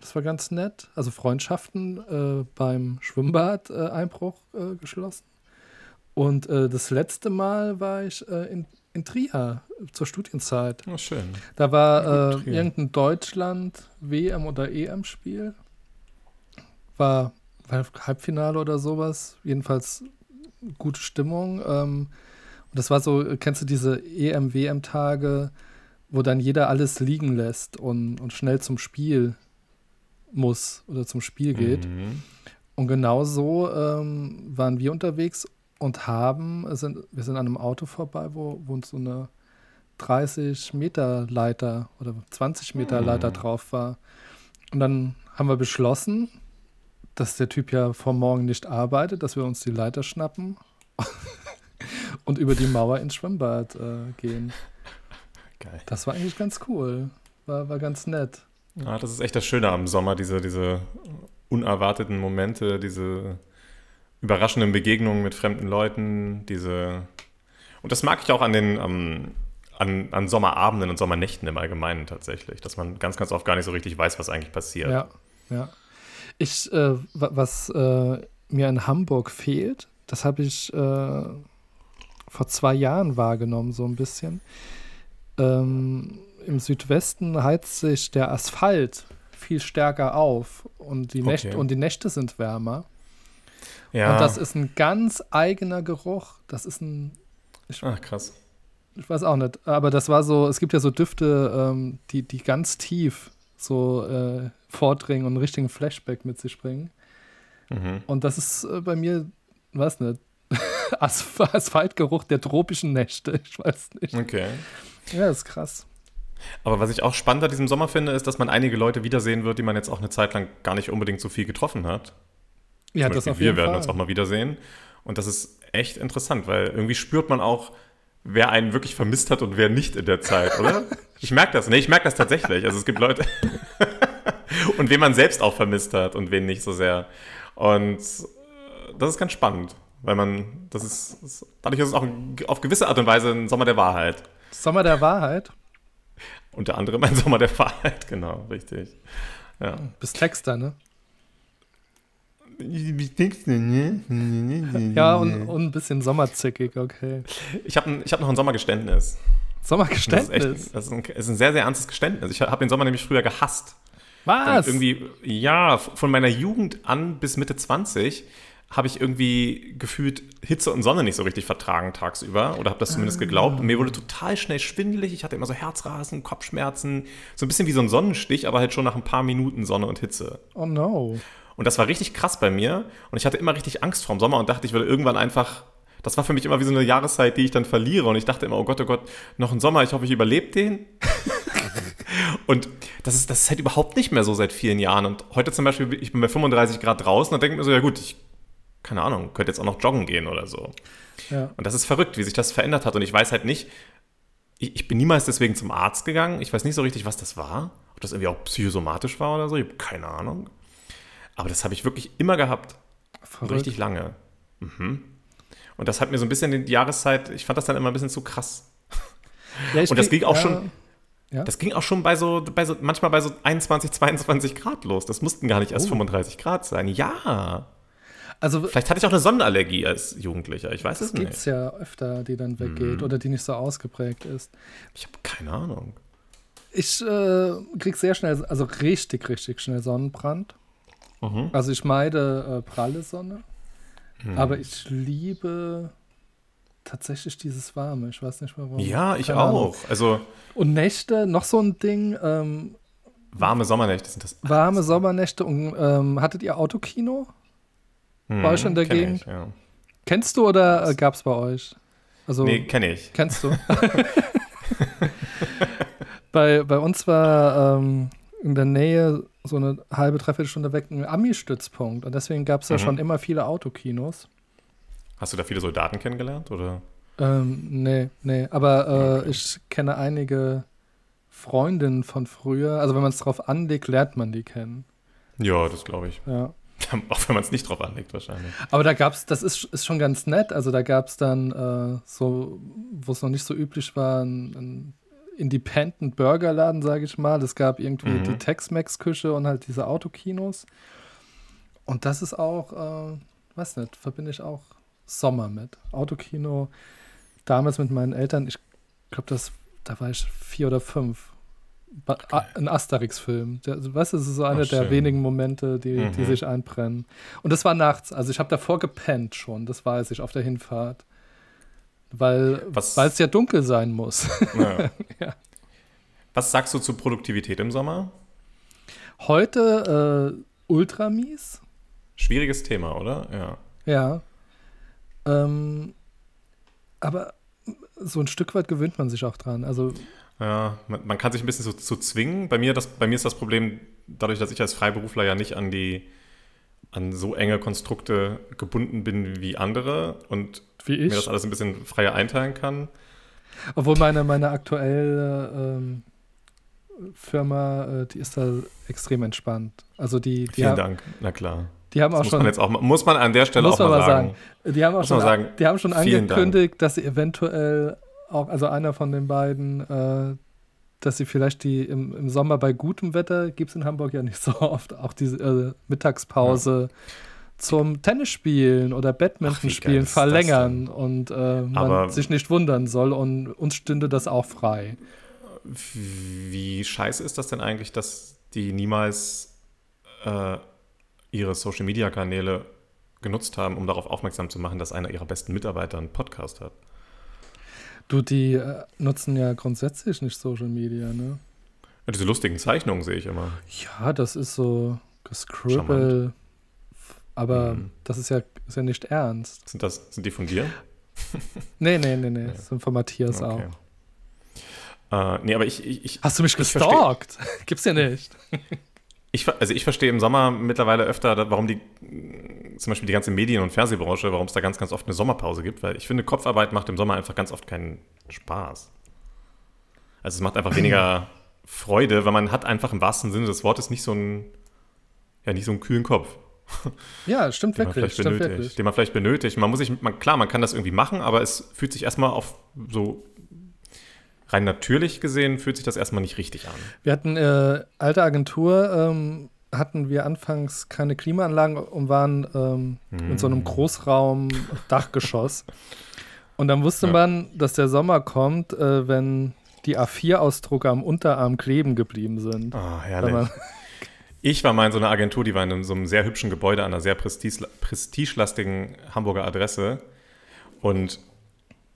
[SPEAKER 4] Das war ganz nett. Also Freundschaften äh, beim Schwimmbad-Einbruch äh, Einbruch, äh, geschlossen. Und äh, das letzte Mal war ich äh, in, in Trier zur Studienzeit.
[SPEAKER 2] Oh, schön.
[SPEAKER 4] Da war irgendein Deutschland-WM oder EM-Spiel. War Halbfinale oder sowas. Jedenfalls gute Stimmung. Ähm, und das war so, kennst du diese EM-WM-Tage, wo dann jeder alles liegen lässt und, und schnell zum Spiel muss oder zum Spiel geht.
[SPEAKER 2] Mhm.
[SPEAKER 4] Und genau so ähm, waren wir unterwegs und haben, sind, wir sind an einem Auto vorbei, wo, wo uns so eine 30 Meter Leiter oder 20 Meter. Leiter drauf war. Und dann haben wir beschlossen, dass der Typ ja vor morgen nicht arbeitet, dass wir uns die Leiter schnappen und über die Mauer ins Schwimmbad äh, gehen.
[SPEAKER 2] Geil.
[SPEAKER 4] Das war eigentlich ganz cool. War, war ganz nett.
[SPEAKER 2] Ja, das ist echt das Schöne am Sommer, diese, diese unerwarteten Momente, diese überraschenden Begegnungen mit fremden Leuten, diese. Und das mag ich auch an den ähm, an, an Sommerabenden und Sommernächten im Allgemeinen tatsächlich, dass man ganz, ganz oft gar nicht so richtig weiß, was eigentlich passiert.
[SPEAKER 4] Ja, ja. Ich, äh, wa- was äh, mir in Hamburg fehlt, das habe ich äh, vor zwei Jahren wahrgenommen, so ein bisschen. Ähm, Im Südwesten heizt sich der Asphalt viel stärker auf und die, Nächte,
[SPEAKER 2] Okay.
[SPEAKER 4] und die Nächte sind wärmer.
[SPEAKER 2] Ja.
[SPEAKER 4] Und das ist ein ganz eigener Geruch. Das ist ein,
[SPEAKER 2] Ach, krass.
[SPEAKER 4] ich weiß auch nicht, aber das war so, es gibt ja so Düfte, ähm, die, die ganz tief so äh, vordringen und einen richtigen Flashback mit sich bringen.
[SPEAKER 2] Mhm.
[SPEAKER 4] Und das ist äh, bei mir, weiß nicht, Asp Asphaltgeruch der tropischen Nächte. Ich weiß nicht.
[SPEAKER 2] Okay.
[SPEAKER 4] Ja, ist krass.
[SPEAKER 2] Aber was ich auch spannend an diesem Sommer finde, ist, dass man einige Leute wiedersehen wird, die man jetzt auch eine Zeit lang gar nicht unbedingt so viel getroffen hat.
[SPEAKER 4] Ja,
[SPEAKER 2] Zum
[SPEAKER 4] das
[SPEAKER 2] Beispiel
[SPEAKER 4] auf
[SPEAKER 2] wir
[SPEAKER 4] jeden
[SPEAKER 2] werden
[SPEAKER 4] Fall.
[SPEAKER 2] uns auch mal wiedersehen. Und das ist echt interessant, weil irgendwie spürt man auch, wer einen wirklich vermisst hat und wer nicht in der Zeit, oder? Ich merke das. Nee, ich merke das tatsächlich. Also es gibt Leute. und wen man selbst auch vermisst hat und wen nicht so sehr. Und äh, das ist ganz spannend, weil man, das ist, das, dadurch ist es auch auf gewisse Art und Weise ein Sommer der Wahrheit.
[SPEAKER 4] Sommer der Wahrheit.
[SPEAKER 2] Unter anderem ein Sommer der Wahrheit, genau, richtig. Ja.
[SPEAKER 4] Bist Texter, ne?
[SPEAKER 5] Wie denkst du, ne?
[SPEAKER 4] Ja, und, und ein bisschen sommerzickig, okay.
[SPEAKER 2] Ich habe ich hab noch ein Sommergeständnis. Das ist, echt,
[SPEAKER 4] Sommergeständnis.
[SPEAKER 2] das ist, ein, das ist ein sehr, sehr ernstes Geständnis. Ich habe den Sommer nämlich früher gehasst. Und
[SPEAKER 4] Was?
[SPEAKER 2] irgendwie, ja, von meiner Jugend an bis Mitte 20 habe ich irgendwie gefühlt Hitze und Sonne nicht so richtig vertragen tagsüber oder habe das zumindest geglaubt. Und mir wurde total schnell schwindelig. Ich hatte immer so Herzrasen, Kopfschmerzen, so ein bisschen wie so ein Sonnenstich, aber halt schon nach ein paar Minuten Sonne und Hitze.
[SPEAKER 4] Oh no.
[SPEAKER 2] Und das war richtig krass bei mir. Und ich hatte immer richtig Angst vorm Sommer und dachte, ich würde irgendwann einfach. Das war für mich immer wie so eine Jahreszeit, die ich dann verliere. Und ich dachte immer, oh Gott, oh Gott, noch ein Sommer, ich hoffe, ich überlebe den. und das ist, das ist halt überhaupt nicht mehr so seit vielen Jahren. Und heute zum Beispiel, ich bin bei 35 Grad draußen und denke mir so, ja gut, ich, keine Ahnung, könnte jetzt auch noch joggen gehen oder so.
[SPEAKER 4] Ja.
[SPEAKER 2] Und das ist verrückt, wie sich das verändert hat. Und ich weiß halt nicht, ich, ich bin niemals deswegen zum Arzt gegangen. Ich weiß nicht so richtig, was das war. Ob das irgendwie auch psychosomatisch war oder so. Ich habe keine Ahnung. Aber das habe ich wirklich immer gehabt.
[SPEAKER 4] Verrückt.
[SPEAKER 2] richtig lange. Mhm. Und das hat mir so ein bisschen die Jahreszeit, ich fand das dann immer ein bisschen zu krass.
[SPEAKER 4] Ja, ich
[SPEAKER 2] Und das ging auch
[SPEAKER 4] ja,
[SPEAKER 2] schon,
[SPEAKER 4] Ja?
[SPEAKER 2] das ging auch schon bei so, bei so, manchmal bei so 21, 22 Grad los. Das mussten gar nicht erst
[SPEAKER 4] Oh.
[SPEAKER 2] 35 Grad sein. Ja.
[SPEAKER 4] Also
[SPEAKER 2] Vielleicht hatte ich auch eine Sonnenallergie als Jugendlicher. Ich weiß es
[SPEAKER 4] es gibt's
[SPEAKER 2] nicht.
[SPEAKER 4] ja öfter, die dann weggeht
[SPEAKER 2] Mhm.
[SPEAKER 4] oder die nicht so ausgeprägt ist.
[SPEAKER 2] Ich habe keine Ahnung.
[SPEAKER 4] Ich äh, krieg sehr schnell, also richtig, richtig schnell Sonnenbrand.
[SPEAKER 2] Mhm.
[SPEAKER 4] Also ich meide äh, pralle Sonne,
[SPEAKER 2] Hm.
[SPEAKER 4] aber ich liebe tatsächlich dieses Warme. Ich weiß nicht warum.
[SPEAKER 2] Ja, ich
[SPEAKER 4] Keine Ahnung.
[SPEAKER 2] auch. Also
[SPEAKER 4] Und Nächte, noch so ein Ding, ähm,
[SPEAKER 2] warme Sommernächte sind das.
[SPEAKER 4] warme Sommernächte. Und, ähm, hattet ihr Autokino?
[SPEAKER 2] Hm,
[SPEAKER 4] bei euch in der Gegend?
[SPEAKER 2] Ich, ja.
[SPEAKER 4] Kennst du oder äh, gab's bei euch? Also
[SPEAKER 2] Nee, kenne ich.
[SPEAKER 4] kennst du? bei, bei uns war ähm, in der Nähe so eine halbe, dreiviertel Stunde weg ein Ami-Stützpunkt. Und deswegen gab es da
[SPEAKER 2] Mhm.
[SPEAKER 4] schon immer viele Autokinos.
[SPEAKER 2] Hast du da viele Soldaten kennengelernt? Oder?
[SPEAKER 4] Ähm, nee, nee. Aber äh,
[SPEAKER 2] Okay.
[SPEAKER 4] ich kenne einige Freundinnen von früher. Also wenn man es drauf anlegt, lernt man die kennen.
[SPEAKER 2] Ja, das glaube ich.
[SPEAKER 4] Ja.
[SPEAKER 2] Auch wenn man es nicht drauf anlegt, wahrscheinlich.
[SPEAKER 4] Aber da gab es, das ist, ist schon ganz nett. Also da gab es dann äh, so, wo es noch nicht so üblich war, ein, ein Independent Burgerladen, sage ich mal. Es gab irgendwie
[SPEAKER 2] Mhm.
[SPEAKER 4] die Tex-Mex-Küche und halt diese Autokinos. Und das ist auch, äh, weiß nicht, verbinde ich auch Sommer mit. Autokino, damals mit meinen Eltern, ich glaube, das, da war ich vier oder fünf. Ba- A- Ein Asterix-Film. Also, Weißt du, das ist so eine
[SPEAKER 2] Ach,
[SPEAKER 4] der wenigen Momente, die, die
[SPEAKER 2] Mhm.
[SPEAKER 4] sich einbrennen. Und das war nachts. Also ich habe davor gepennt schon, das weiß ich, auf der Hinfahrt. Weil es ja dunkel sein muss.
[SPEAKER 2] Ja.
[SPEAKER 4] Ja.
[SPEAKER 2] Was sagst du zu Produktivität im Sommer?
[SPEAKER 4] Heute äh, ultra mies.
[SPEAKER 2] Schwieriges Thema, oder? Ja.
[SPEAKER 4] Ja. Ähm, aber so ein Stück weit gewöhnt man sich auch dran. Also
[SPEAKER 2] Ja, man, man kann sich ein bisschen so zu zwingen. Bei mir, das, bei mir ist das Problem, dadurch, dass ich als Freiberufler ja nicht an die an so enge Konstrukte gebunden bin wie andere und
[SPEAKER 4] wie
[SPEAKER 2] mir das
[SPEAKER 4] ich.
[SPEAKER 2] alles ein bisschen freier einteilen kann.
[SPEAKER 4] Obwohl meine, meine aktuelle ähm, Firma, äh, die ist da extrem entspannt. Also die, die,
[SPEAKER 2] Vielen
[SPEAKER 4] haben,
[SPEAKER 2] Dank. Na klar.
[SPEAKER 4] die haben auch
[SPEAKER 2] muss
[SPEAKER 4] schon,
[SPEAKER 2] man jetzt auch muss man an der Stelle auch mal sagen.
[SPEAKER 4] sagen, die haben auch schon,
[SPEAKER 2] sagen,
[SPEAKER 4] die haben schon angekündigt, dass sie eventuell auch, also einer von den beiden, äh, dass sie vielleicht die im, im Sommer bei gutem Wetter, gibt es in Hamburg ja nicht so oft, auch diese äh, Mittagspause zum Tennisspielen oder Badmintonspielen verlängern und äh, man
[SPEAKER 2] Aber-
[SPEAKER 4] sich nicht wundern soll und uns stünde das auch frei.
[SPEAKER 2] Wie scheiße ist das denn eigentlich, dass die niemals äh, ihre Social-Media-Kanäle genutzt haben, um darauf aufmerksam zu machen, dass einer ihrer besten Mitarbeiter einen Podcast hat?
[SPEAKER 4] Du, die äh, nutzen ja grundsätzlich nicht Social Media, ne?
[SPEAKER 2] Ja, diese lustigen Zeichnungen sehe ich immer.
[SPEAKER 4] Ja, das ist so gescribble, aber
[SPEAKER 2] Mhm.
[SPEAKER 4] das ist ja, ist ja nicht ernst.
[SPEAKER 2] Sind, das, sind die von dir?
[SPEAKER 4] Nee, nee, nee, nee, das sind von Matthias auch.
[SPEAKER 2] Äh, nee, aber ich, ich, ich,
[SPEAKER 4] Hast du mich
[SPEAKER 2] Ich
[SPEAKER 4] gestalkt? Gibt's ja nicht.
[SPEAKER 2] ich, also ich verstehe im Sommer mittlerweile öfter, warum die, zum Beispiel die ganze Medien- und Fernsehbranche, warum es da ganz, ganz oft eine Sommerpause gibt, weil ich finde, Kopfarbeit macht im Sommer einfach ganz oft keinen Spaß. Also es macht einfach weniger Freude, weil man hat einfach im wahrsten Sinne des Wortes nicht so einen, ja, nicht so einen kühlen Kopf,
[SPEAKER 4] Ja, stimmt
[SPEAKER 2] den
[SPEAKER 4] wirklich,
[SPEAKER 2] vielleicht
[SPEAKER 4] stimmt
[SPEAKER 2] benötigt.
[SPEAKER 4] wirklich.
[SPEAKER 2] Den man vielleicht benötigt. Man muss sich, man, klar, man kann das irgendwie machen, aber es fühlt sich erstmal auf so rein natürlich gesehen, fühlt sich das erstmal nicht richtig an.
[SPEAKER 4] Wir hatten äh, alte Agentur, ähm, hatten wir anfangs keine Klimaanlagen und waren ähm, in so einem
[SPEAKER 2] Mm.
[SPEAKER 4] Großraum Dachgeschoss. Und dann wusste
[SPEAKER 2] Ja.
[SPEAKER 4] man, dass der Sommer kommt, äh, wenn die A4-Ausdrucke am Unterarm kleben geblieben sind.
[SPEAKER 2] Ah,
[SPEAKER 4] Wenn
[SPEAKER 2] herrlich. Ich war mal in so einer Agentur, die war in so einem sehr hübschen Gebäude an einer sehr prestige, prestigelastigen Hamburger Adresse. Und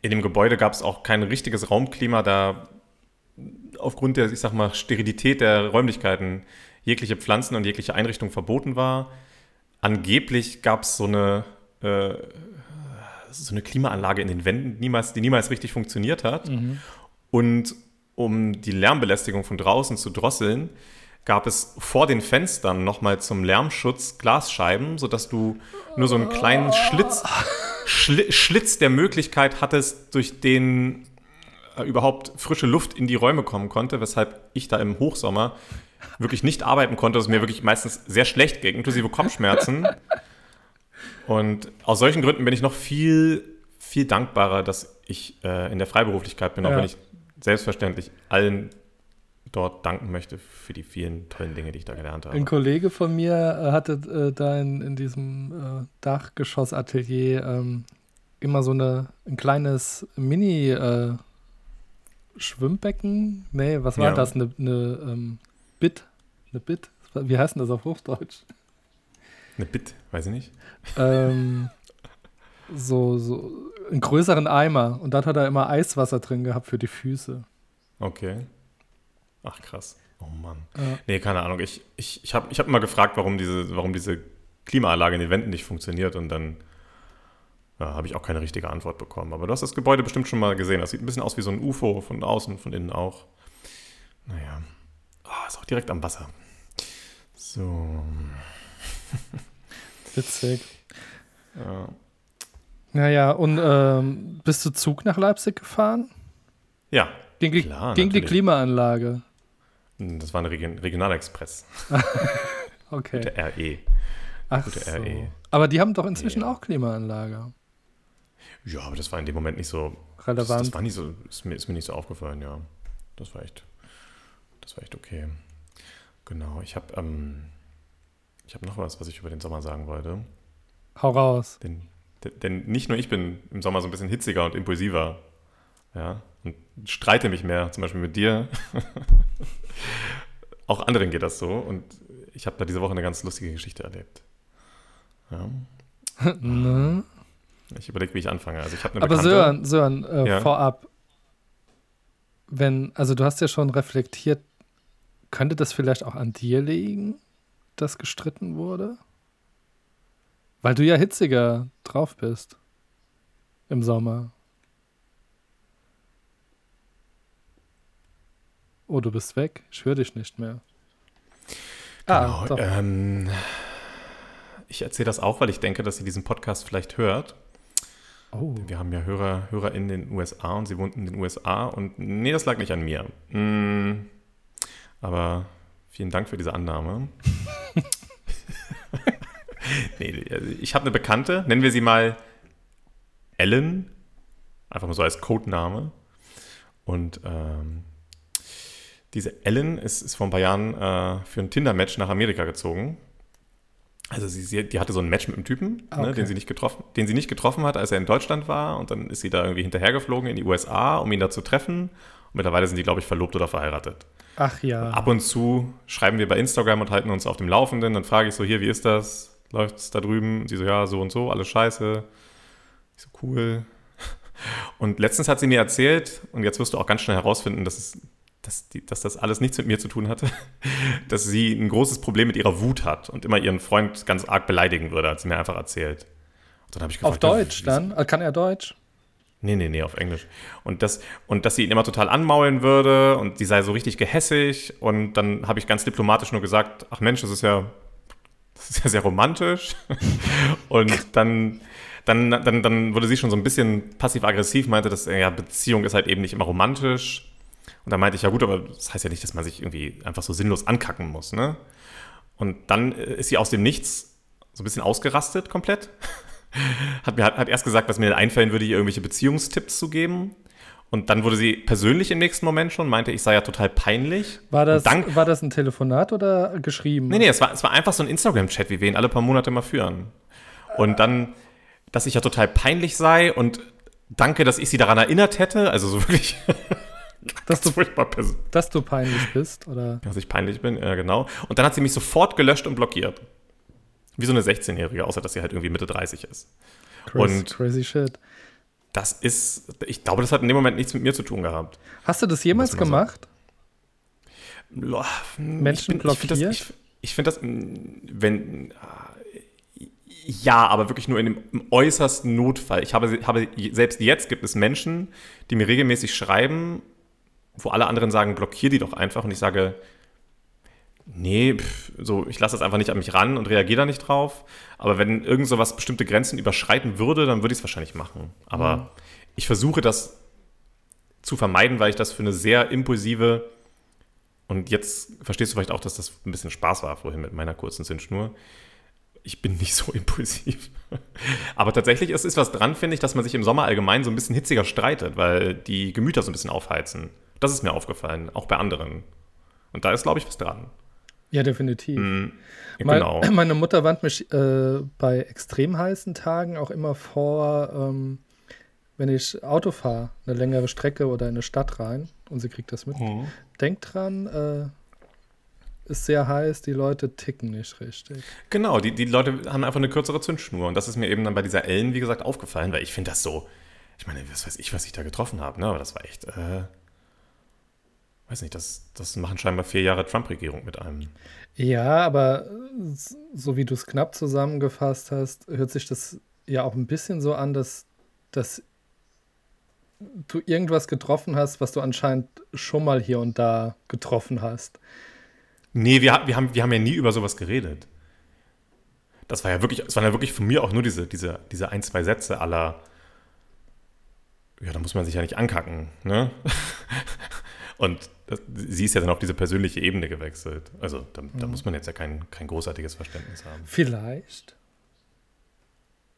[SPEAKER 2] in dem Gebäude gab es auch kein richtiges Raumklima, da aufgrund der, ich sag mal, Sterilität der Räumlichkeiten jegliche Pflanzen und jegliche Einrichtung verboten war. Angeblich gab es so eine, äh, so eine Klimaanlage in den Wänden, niemals, die niemals richtig funktioniert hat. Und um die Lärmbelästigung von draußen zu drosseln, gab es vor den Fenstern nochmal zum Lärmschutz Glasscheiben, sodass du nur so einen kleinen Schlitz, Schli Schlitz der Möglichkeit hattest, durch den äh, überhaupt frische Luft in die Räume kommen konnte, weshalb ich da im Hochsommer wirklich nicht arbeiten konnte, es mir wirklich meistens sehr schlecht ging, inklusive Kopfschmerzen. Und aus solchen Gründen bin ich noch viel, viel dankbarer, dass ich äh, in der Freiberuflichkeit bin, auch
[SPEAKER 4] Ja.
[SPEAKER 2] wenn ich selbstverständlich allen dort danken möchte für die vielen tollen Dinge, die ich da gelernt habe.
[SPEAKER 4] ein Kollege von mir äh, hatte äh, da in, in diesem äh, Dachgeschossatelier ähm, immer so eine, ein kleines Mini- äh, Schwimmbecken? Nee, was war
[SPEAKER 2] Ja.
[SPEAKER 4] das? Eine, eine ähm, Bit? Eine Bit? Wie heißt denn das auf Hochdeutsch?
[SPEAKER 2] Eine Bit, weiß ich nicht.
[SPEAKER 4] ähm, so, so einen größeren Eimer und dann hat er immer Eiswasser drin gehabt für die Füße.
[SPEAKER 2] Okay. Ach krass. Oh Mann.
[SPEAKER 4] Ja.
[SPEAKER 2] Nee, keine Ahnung. Ich, ich, ich habe ich hab immer gefragt, warum diese, warum diese Klimaanlage in den Wänden nicht funktioniert und dann ja, habe ich auch keine richtige Antwort bekommen. Aber du hast das Gebäude bestimmt schon mal gesehen. Das sieht ein bisschen aus wie so ein UFO, von außen, von innen auch. Naja. Ah, ist auch direkt am Wasser. So.
[SPEAKER 4] Witzig.
[SPEAKER 2] Ja,
[SPEAKER 4] Naja, und ähm, bist du Zug nach Leipzig gefahren?
[SPEAKER 2] ja
[SPEAKER 4] Gegen, die-
[SPEAKER 2] Klar,
[SPEAKER 4] gegen die. Klimaanlage.
[SPEAKER 2] Das war eine Region, Regionalexpress.
[SPEAKER 4] Okay.
[SPEAKER 2] Der RE.
[SPEAKER 4] Ach
[SPEAKER 2] gute
[SPEAKER 4] so.
[SPEAKER 2] RE.
[SPEAKER 4] Aber die haben doch inzwischen
[SPEAKER 2] Ja.
[SPEAKER 4] auch Klimaanlage.
[SPEAKER 2] Ja, aber das war in dem Moment nicht so Das,
[SPEAKER 4] Relevant.
[SPEAKER 2] das war nicht so, ist mir, ist mir nicht so aufgefallen, ja. Das war echt, das war echt okay. Genau, ich habe ähm, ich habe noch was, was ich über den Sommer sagen wollte.
[SPEAKER 4] Hau raus.
[SPEAKER 2] Denn, denn- denn nicht nur ich bin im Sommer so ein bisschen hitziger und impulsiver, ja, und streite mich mehr, zum Beispiel mit dir. Auch anderen geht das so und ich habe da diese Woche eine ganz lustige Geschichte erlebt. Ja,
[SPEAKER 4] ne?
[SPEAKER 2] ich überlege, wie ich anfange. Also ich habe eine
[SPEAKER 4] Aber
[SPEAKER 2] Bekannte,
[SPEAKER 4] Sören, Sören, äh,
[SPEAKER 2] Ja.
[SPEAKER 4] vorab. Wenn, also du hast ja schon reflektiert, könnte das vielleicht auch an dir liegen, dass gestritten wurde? Weil du ja hitziger drauf bist. Im Sommer. Oh, du bist weg. Ich höre dich nicht mehr.
[SPEAKER 2] Genau,
[SPEAKER 4] ah,
[SPEAKER 2] ähm, ich erzähle das auch, weil ich denke, dass sie diesen Podcast vielleicht hört.
[SPEAKER 4] oh.
[SPEAKER 2] Wir haben ja Hörer, Hörer in den USA und sie wohnt in den USA und nee, das lag nicht an mir. Mm, Aber vielen Dank für diese Annahme. nee, ich habe eine Bekannte, nennen wir sie mal Ellen, einfach mal so als Codename. Und ähm, diese Ellen ist, ist vor ein paar Jahren äh, für ein Tinder-Match nach Amerika gezogen. Also sie, sie, die hatte so ein Match mit einem Typen,
[SPEAKER 4] Ah,
[SPEAKER 2] ne,
[SPEAKER 4] okay.
[SPEAKER 2] den, sie nicht getroffen, den sie nicht getroffen hat, als er in Deutschland war. Und dann ist sie da irgendwie hinterhergeflogen in die USA, um ihn da zu treffen. Und mittlerweile sind die, glaube ich, verlobt oder verheiratet.
[SPEAKER 4] Ach ja.
[SPEAKER 2] Ab und zu schreiben wir bei Instagram und halten uns auf dem Laufenden. Dann frage ich so, hier, wie ist das? Läuft's da drüben? Und sie so, ja, so und so, alles scheiße. Ich so, cool. Und letztens hat sie mir erzählt, und jetzt wirst du auch ganz schnell herausfinden, dass, es, dass, die, dass das alles nichts mit mir zu tun hatte, dass sie ein großes Problem mit ihrer Wut hat und immer ihren Freund ganz arg beleidigen würde, hat sie mir einfach erzählt. Und dann habe ich
[SPEAKER 4] Auf
[SPEAKER 2] gefragt, ja,
[SPEAKER 4] Deutsch dann? Äh, Kann er Deutsch?
[SPEAKER 2] Nee, nee, nee, auf Englisch. Und, das, und dass sie ihn immer total anmaulen würde und die sei so richtig gehässig. Und dann habe ich ganz diplomatisch nur gesagt, ach Mensch, das ist ja, das ist ja sehr romantisch. und dann, dann, dann, dann wurde sie schon so ein bisschen passiv-aggressiv, meinte, dass ja, Beziehung ist halt eben nicht immer romantisch. Und dann meinte ich, ja gut, aber das heißt ja nicht, dass man sich irgendwie einfach so sinnlos ankacken muss, ne? Und dann äh, ist sie aus dem Nichts so ein bisschen ausgerastet komplett. Hat mir hat, hat erst gesagt, was mir denn einfallen würde, ihr irgendwelche Beziehungstipps zu geben. Und dann wurde sie persönlich im nächsten Moment schon, meinte, ich sei ja total peinlich.
[SPEAKER 4] War das,
[SPEAKER 2] dann,
[SPEAKER 4] war das ein Telefonat oder geschrieben?
[SPEAKER 2] nee, nee, es war, es war einfach so ein Instagram-Chat, wie wir ihn alle paar Monate mal führen. Und dann, dass ich ja total peinlich sei und danke, dass ich sie daran erinnert hätte. Also so wirklich
[SPEAKER 4] dass, du, dass du peinlich bist? Oder?
[SPEAKER 2] dass ich peinlich bin, ja genau. Und dann hat sie mich sofort gelöscht und blockiert. Wie so eine 16-Jährige, außer dass sie halt irgendwie Mitte 30 ist.
[SPEAKER 4] Crazy,
[SPEAKER 2] Und-
[SPEAKER 4] crazy shit.
[SPEAKER 2] Das ist, ich glaube, das hat in dem Moment nichts mit mir zu tun gehabt.
[SPEAKER 4] Hast du das jemals gemacht?
[SPEAKER 2] Boah,
[SPEAKER 4] Menschen
[SPEAKER 2] ich bin- ich find das-
[SPEAKER 4] blockiert?
[SPEAKER 2] Ich, finde das, mm, wenn, äh, ja, aber wirklich nur in dem im äußersten Notfall. Ich habe, habe, selbst jetzt gibt es Menschen, die mir regelmäßig schreiben, wo alle anderen sagen, blockier die doch einfach. Und ich sage, nee, pff, so, ich lasse das einfach nicht an mich ran und reagiere da nicht drauf. Aber wenn irgend sowas bestimmte Grenzen überschreiten würde, dann würde ich es wahrscheinlich machen. Aber
[SPEAKER 4] Mhm.
[SPEAKER 2] ich versuche das zu vermeiden, weil ich das für eine sehr impulsive und jetzt verstehst du vielleicht auch, dass das ein bisschen Spaß war vorhin mit meiner kurzen Zündschnur. Ich bin nicht so impulsiv. Aber tatsächlich ist, ist was dran, finde ich, dass man sich im Sommer allgemein so ein bisschen hitziger streitet, weil die Gemüter so ein bisschen aufheizen. Das ist mir aufgefallen, auch bei anderen. Und da ist, glaube ich, was dran.
[SPEAKER 4] Ja, definitiv. Mein,
[SPEAKER 2] genau.
[SPEAKER 4] Meine Mutter warnt mich äh, bei extrem heißen Tagen auch immer vor, ähm, wenn ich Auto fahre, eine längere Strecke oder in eine Stadt rein und sie kriegt das mit.
[SPEAKER 2] Mhm.
[SPEAKER 4] Denkt dran, äh, ist sehr heiß, die Leute ticken nicht richtig.
[SPEAKER 2] Genau, die, die Leute haben einfach eine kürzere Zündschnur. Und das ist mir eben dann bei dieser Ellen, wie gesagt, aufgefallen, weil ich finde das so, ich meine, was weiß ich, was ich da getroffen habe, ne? aber das war echt, äh, weiß nicht, das, das machen scheinbar vier Jahre Trump-Regierung mit einem.
[SPEAKER 4] Ja, aber so wie du es knapp zusammengefasst hast, hört sich das ja auch ein bisschen so an, dass, dass du irgendwas getroffen hast, was du anscheinend schon mal hier und da getroffen hast.
[SPEAKER 2] Nee, wir, wir, haben, wir haben ja nie über sowas geredet. Das war ja wirklich, es waren ja wirklich von mir auch nur diese, diese, diese ein, zwei Sätze aller, ja, da muss man sich ja nicht ankacken, ne? Und das, sie ist ja dann auf diese persönliche Ebene gewechselt. Also da, da muss man jetzt ja kein, kein großartiges Verständnis haben.
[SPEAKER 4] Vielleicht.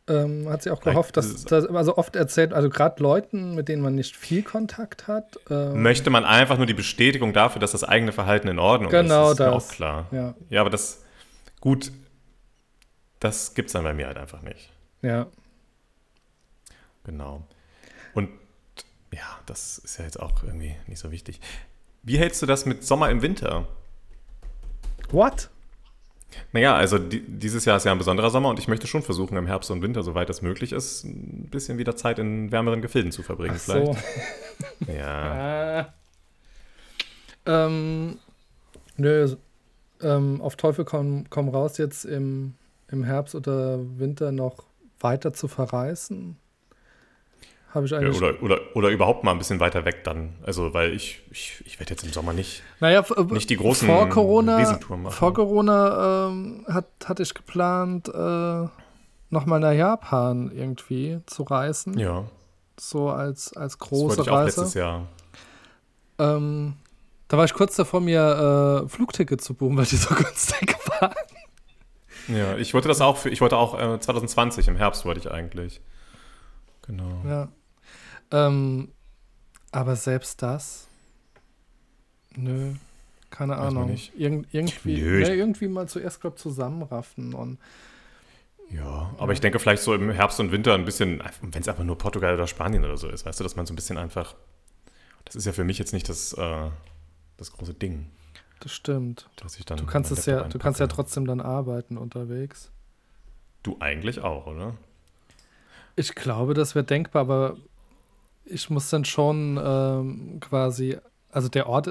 [SPEAKER 4] Ähm, hat sie auch gehofft, dass,
[SPEAKER 2] ist
[SPEAKER 4] dass also oft erzählt, also gerade Leuten, mit denen man nicht viel Kontakt hat. ähm,
[SPEAKER 2] Möchte man einfach nur die Bestätigung dafür, dass das eigene Verhalten in Ordnung
[SPEAKER 4] Genau
[SPEAKER 2] ist, ist mir
[SPEAKER 4] das.
[SPEAKER 2] auch klar.
[SPEAKER 4] Ja,
[SPEAKER 2] Ja, aber das, gut, das gibt es dann bei mir halt einfach nicht.
[SPEAKER 4] ja.
[SPEAKER 2] Genau. Und ja, das ist ja jetzt auch irgendwie nicht so wichtig. Wie hältst du das mit Sommer im Winter?
[SPEAKER 4] What?
[SPEAKER 2] Naja, also die, dieses Jahr ist ja ein besonderer Sommer und ich möchte schon versuchen, im Herbst und Winter, soweit das möglich ist, ein bisschen wieder Zeit in wärmeren Gefilden zu verbringen.
[SPEAKER 4] Ach so.
[SPEAKER 2] vielleicht. Ja.
[SPEAKER 4] Ah. Ähm, nö, ähm, auf Teufel komm, komm raus, jetzt im, im Herbst oder Winter noch weiter zu verreisen. Habe ich
[SPEAKER 2] Ja,
[SPEAKER 4] eigentlich.
[SPEAKER 2] oder, oder, oder überhaupt mal ein bisschen weiter weg dann. Also, weil ich, ich, ich werde jetzt im Sommer nicht.
[SPEAKER 4] naja, äh,
[SPEAKER 2] nicht die großen
[SPEAKER 4] vor Corona,
[SPEAKER 2] Riesentouren machen.
[SPEAKER 4] vor Corona ähm, hat, hatte ich geplant, äh, nochmal nach Japan irgendwie zu reisen.
[SPEAKER 2] Ja,
[SPEAKER 4] So als, als
[SPEAKER 2] das
[SPEAKER 4] große
[SPEAKER 2] ich auch letztes
[SPEAKER 4] Reise.
[SPEAKER 2] Jahr.
[SPEAKER 4] Ähm, Da war ich kurz davor, mir äh, Flugticket zu buchen, weil die so günstig waren.
[SPEAKER 2] Ja, ich wollte das auch für, ich wollte auch äh, 2020 im Herbst wollte ich eigentlich. Genau.
[SPEAKER 4] Ja. Ähm, aber selbst das, nö, keine
[SPEAKER 2] Weiß
[SPEAKER 4] Ahnung. Irgend, irgendwie,
[SPEAKER 2] Nö, ich-
[SPEAKER 4] nee, irgendwie mal zuerst, glaube zusammenraffen und
[SPEAKER 2] Ja, aber ich denke vielleicht so im Herbst und Winter ein bisschen, wenn es einfach nur Portugal oder Spanien oder so ist, weißt du, dass man so ein bisschen einfach, das ist ja für mich jetzt nicht das, äh, das große Ding,
[SPEAKER 4] das stimmt. Du kannst es ja, du kannst ja trotzdem dann arbeiten unterwegs.
[SPEAKER 2] Du eigentlich auch, oder?
[SPEAKER 4] Ich glaube, das wäre denkbar, aber ich muss dann schon ähm, quasi, also der Ort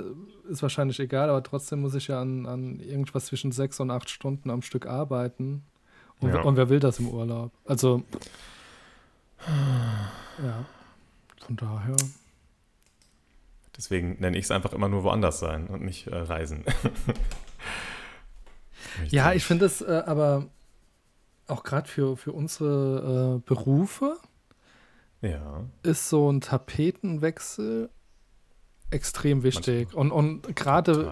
[SPEAKER 4] ist wahrscheinlich egal, aber trotzdem muss ich ja an, an irgendwas zwischen sechs und acht Stunden am Stück arbeiten. Und,
[SPEAKER 2] Ja.
[SPEAKER 4] und wer will das im Urlaub? Also, ja, von daher.
[SPEAKER 2] Deswegen nenne ich es einfach immer nur woanders sein und nicht äh, reisen.
[SPEAKER 4] Ja, ich finde es äh, aber auch gerade für, für unsere äh, Berufe
[SPEAKER 2] Ja,
[SPEAKER 4] ist so ein Tapetenwechsel extrem wichtig. Und, und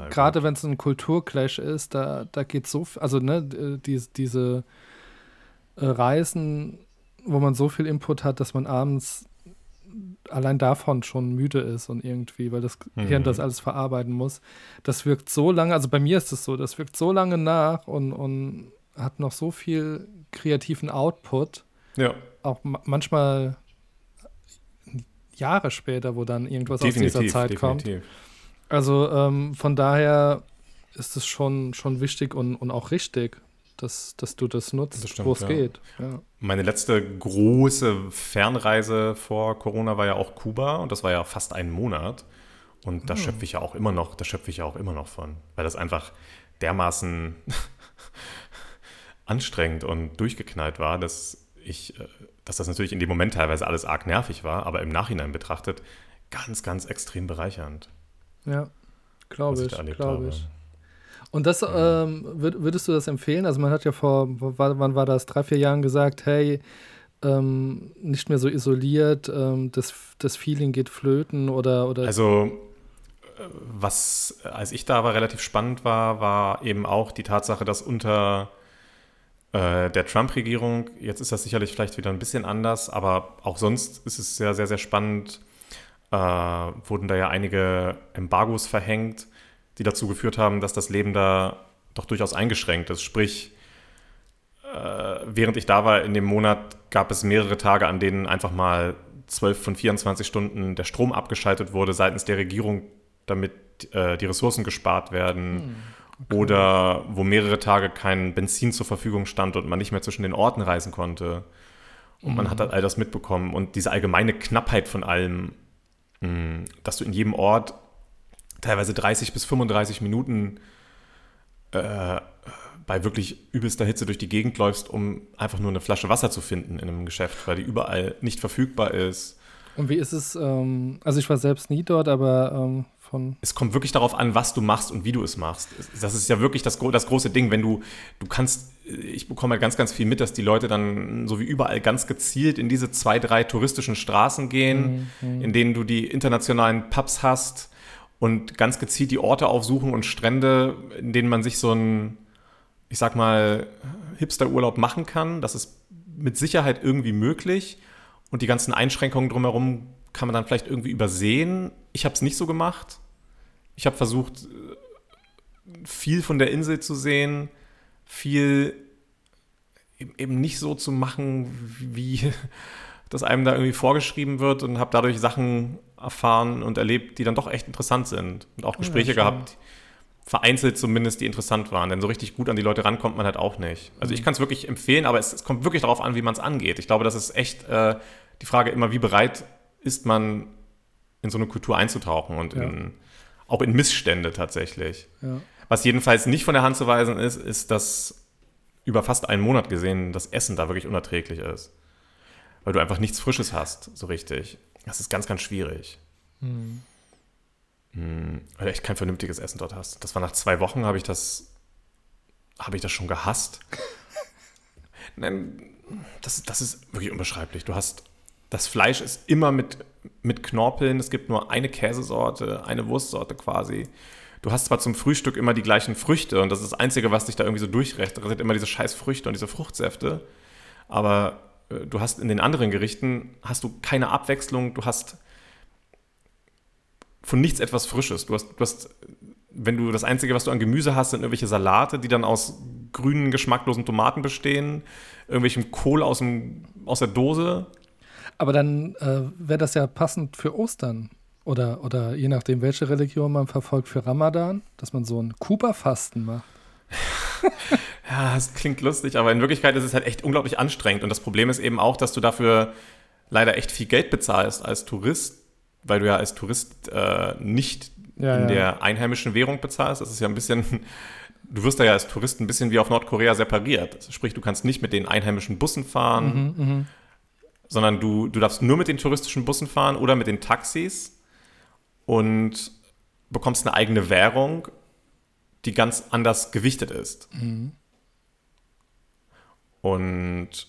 [SPEAKER 4] gerade wenn es ein Kulturclash ist, da, da geht so viel, also ne, d- diese, diese äh, Reisen, wo man so viel Input hat, dass man abends allein davon schon müde ist und irgendwie, weil das
[SPEAKER 2] Mhm.
[SPEAKER 4] Hirn das alles verarbeiten muss. Das wirkt so lange, also bei mir ist es so, das wirkt so lange nach und, und hat noch so viel kreativen Output
[SPEAKER 2] ja,
[SPEAKER 4] auch ma manchmal Jahre später, wo dann irgendwas aus
[SPEAKER 2] definitiv,
[SPEAKER 4] dieser Zeit kommt.
[SPEAKER 2] definitiv.
[SPEAKER 4] Also ähm, von daher ist es schon, schon wichtig und, und auch richtig, dass, dass du das nutzt, wo es
[SPEAKER 2] ja.
[SPEAKER 4] geht. Ja.
[SPEAKER 2] Meine letzte große Fernreise vor Corona war ja auch Kuba und das war ja fast ein Monat. Und da
[SPEAKER 4] Hm.
[SPEAKER 2] schöpfe ich ja auch immer noch, da schöpfe ich ja auch immer noch von, weil das einfach dermaßen anstrengend und durchgeknallt war, dass ich, äh, dass das natürlich in dem Moment teilweise alles arg nervig war, aber im Nachhinein betrachtet ganz, ganz extrem bereichernd,
[SPEAKER 4] ja, glaube
[SPEAKER 2] ich
[SPEAKER 4] ich, glaube ich. Und das, ähm, würd, würdest du das empfehlen? Also man hat ja vor, wa- wann war das, drei, vier Jahren gesagt, hey, ähm, nicht mehr so isoliert, ähm, das, das Feeling geht flöten oder, oder
[SPEAKER 2] Also, äh, was, als ich da war, relativ spannend war, war eben auch die Tatsache, dass unter äh, der Trump-Regierung, jetzt ist das sicherlich vielleicht wieder ein bisschen anders, aber auch sonst ist es sehr, sehr, sehr spannend, äh, wurden da ja einige Embargos verhängt, die dazu geführt haben, dass das Leben da doch durchaus eingeschränkt ist. Sprich, äh, während ich da war in dem Monat, gab es mehrere Tage, an denen einfach mal 12 von 24 Stunden der Strom abgeschaltet wurde seitens der Regierung, damit äh, die Ressourcen gespart werden. Oder wo mehrere Tage kein Benzin zur Verfügung stand und man nicht mehr zwischen den Orten reisen konnte. Und man hat halt all das mitbekommen. Und diese allgemeine Knappheit von allem, mh, dass du in jedem Ort teilweise 30 bis 35 Minuten äh, bei wirklich übelster Hitze durch die Gegend läufst, um einfach nur eine Flasche Wasser zu finden in einem Geschäft, weil die überall nicht verfügbar ist.
[SPEAKER 4] Und wie ist es, ähm, also ich war selbst nie dort, aber ähm, von,
[SPEAKER 2] Es kommt wirklich darauf an, was du machst und wie du es machst. Das ist ja wirklich das, das große Ding, wenn du, du kannst, ich bekomme halt ganz, ganz viel mit, dass die Leute dann so wie überall ganz gezielt in diese zwei, drei touristischen Straßen gehen, in denen du die internationalen Pubs hast und ganz gezielt die Orte aufsuchen und Strände, in denen man sich so ein, ich sag mal, Hipster-Urlaub machen kann. Das ist mit Sicherheit irgendwie möglich. Und die ganzen Einschränkungen drumherum kann man dann vielleicht irgendwie übersehen. Ich habe es nicht so gemacht. Ich habe versucht, viel von der Insel zu sehen, viel eben- nicht so zu machen, wie das einem da irgendwie vorgeschrieben wird und habe dadurch Sachen erfahren und erlebt, die dann doch echt interessant sind. Und auch Gespräche
[SPEAKER 4] schön.
[SPEAKER 2] gehabt, vereinzelt zumindest, die interessant waren. Denn so richtig gut an die Leute rankommt man halt auch nicht. Also ich kann es wirklich empfehlen, aber es, es kommt wirklich darauf an, wie man es angeht. Ich glaube, das ist echt äh, die Frage immer, wie bereit ist man, in so eine Kultur einzutauchen und in, auch in Missstände tatsächlich.
[SPEAKER 4] ja.
[SPEAKER 2] Was jedenfalls nicht von der Hand zu weisen ist, ist, dass über fast einen Monat gesehen das Essen da wirklich unerträglich ist. Weil du einfach nichts Frisches hast, so richtig. Das ist ganz, ganz schwierig. Hm, Weil du echt kein vernünftiges Essen dort hast. Das war nach zwei Wochen, habe ich das, habe ich das schon gehasst. Nein, das, das ist wirklich unbeschreiblich. Du hast das Fleisch ist immer mit, mit Knorpeln. Es gibt nur eine Käsesorte, eine Wurstsorte quasi. Du hast zwar zum Frühstück immer die gleichen Früchte und das ist das Einzige, was dich da irgendwie so durchrecht. Das sind immer diese scheiß Früchte und diese Fruchtsäfte. Aber äh, du hast in den anderen Gerichten hast du keine Abwechslung. Du hast von nichts etwas Frisches. Du hast, du hast, wenn du das Einzige, was du an Gemüse hast, sind irgendwelche Salate, die dann aus grünen, geschmacklosen Tomaten bestehen, irgendwelchem Kohl aus, dem, aus der Dose.
[SPEAKER 4] Aber dann äh, wäre das ja passend für Ostern. Oder, oder je nachdem, welche Religion man verfolgt, für Ramadan, dass man so ein Kuba-Fasten macht.
[SPEAKER 2] Ja, es klingt lustig, aber in Wirklichkeit ist es halt echt unglaublich anstrengend. Und das Problem ist eben auch, dass du dafür leider echt viel Geld bezahlst als Tourist, weil du ja als Tourist äh, nicht
[SPEAKER 4] Ja,
[SPEAKER 2] in
[SPEAKER 4] ja.
[SPEAKER 2] der einheimischen Währung bezahlst. Das ist ja ein bisschen, du wirst da ja als Tourist ein bisschen wie auf Nordkorea separiert. Sprich, du kannst nicht mit den einheimischen Bussen fahren,
[SPEAKER 4] Mhm,
[SPEAKER 2] sondern du, du darfst nur mit den touristischen Bussen fahren oder mit den Taxis und bekommst eine eigene Währung, die ganz anders gewichtet ist. Und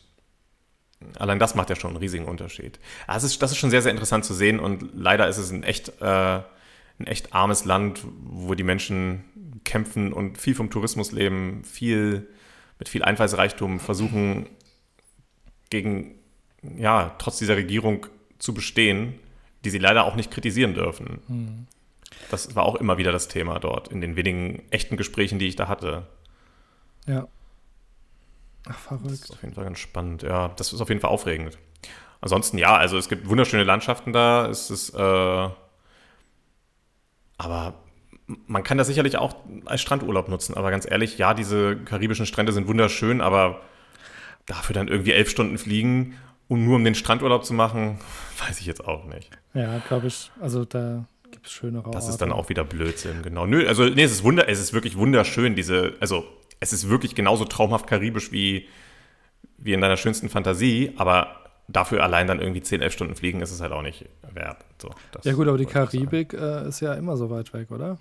[SPEAKER 2] allein das macht ja schon einen riesigen Unterschied. Das ist, das ist schon sehr, sehr interessant zu sehen und leider ist es ein echt, äh, ein echt armes Land, wo die Menschen kämpfen und viel vom Tourismus leben, viel mit viel Einfallsreichtum versuchen, gegen, ja, trotz dieser Regierung zu bestehen, die sie leider auch nicht kritisieren dürfen. Das war auch immer wieder das Thema dort, in den wenigen echten Gesprächen, die ich da hatte.
[SPEAKER 4] Ja. Ach,
[SPEAKER 2] Das
[SPEAKER 4] verrückt.
[SPEAKER 2] ist auf jeden Fall ganz spannend. Ja, das ist auf jeden Fall aufregend. Ansonsten, ja, also es gibt wunderschöne Landschaften da. Es ist, äh, aber man kann das sicherlich auch als Strandurlaub nutzen. Aber ganz ehrlich, ja, diese karibischen Strände sind wunderschön, aber dafür dann irgendwie elf Stunden fliegen und nur um den Strandurlaub zu machen, weiß ich jetzt auch nicht.
[SPEAKER 4] Ja, glaube ich. Also da gibt es schönere
[SPEAKER 2] Das ist dann auch wieder Blödsinn, genau. Nö, also nee, es ist wunder, es ist wirklich wunderschön, diese, also es ist wirklich genauso traumhaft karibisch wie, wie in deiner schönsten Fantasie, aber dafür allein dann irgendwie 10, 11 Stunden fliegen ist es halt auch nicht wert. So, das
[SPEAKER 4] Ja gut, aber die. Karibik äh, ist ja immer so weit weg, oder?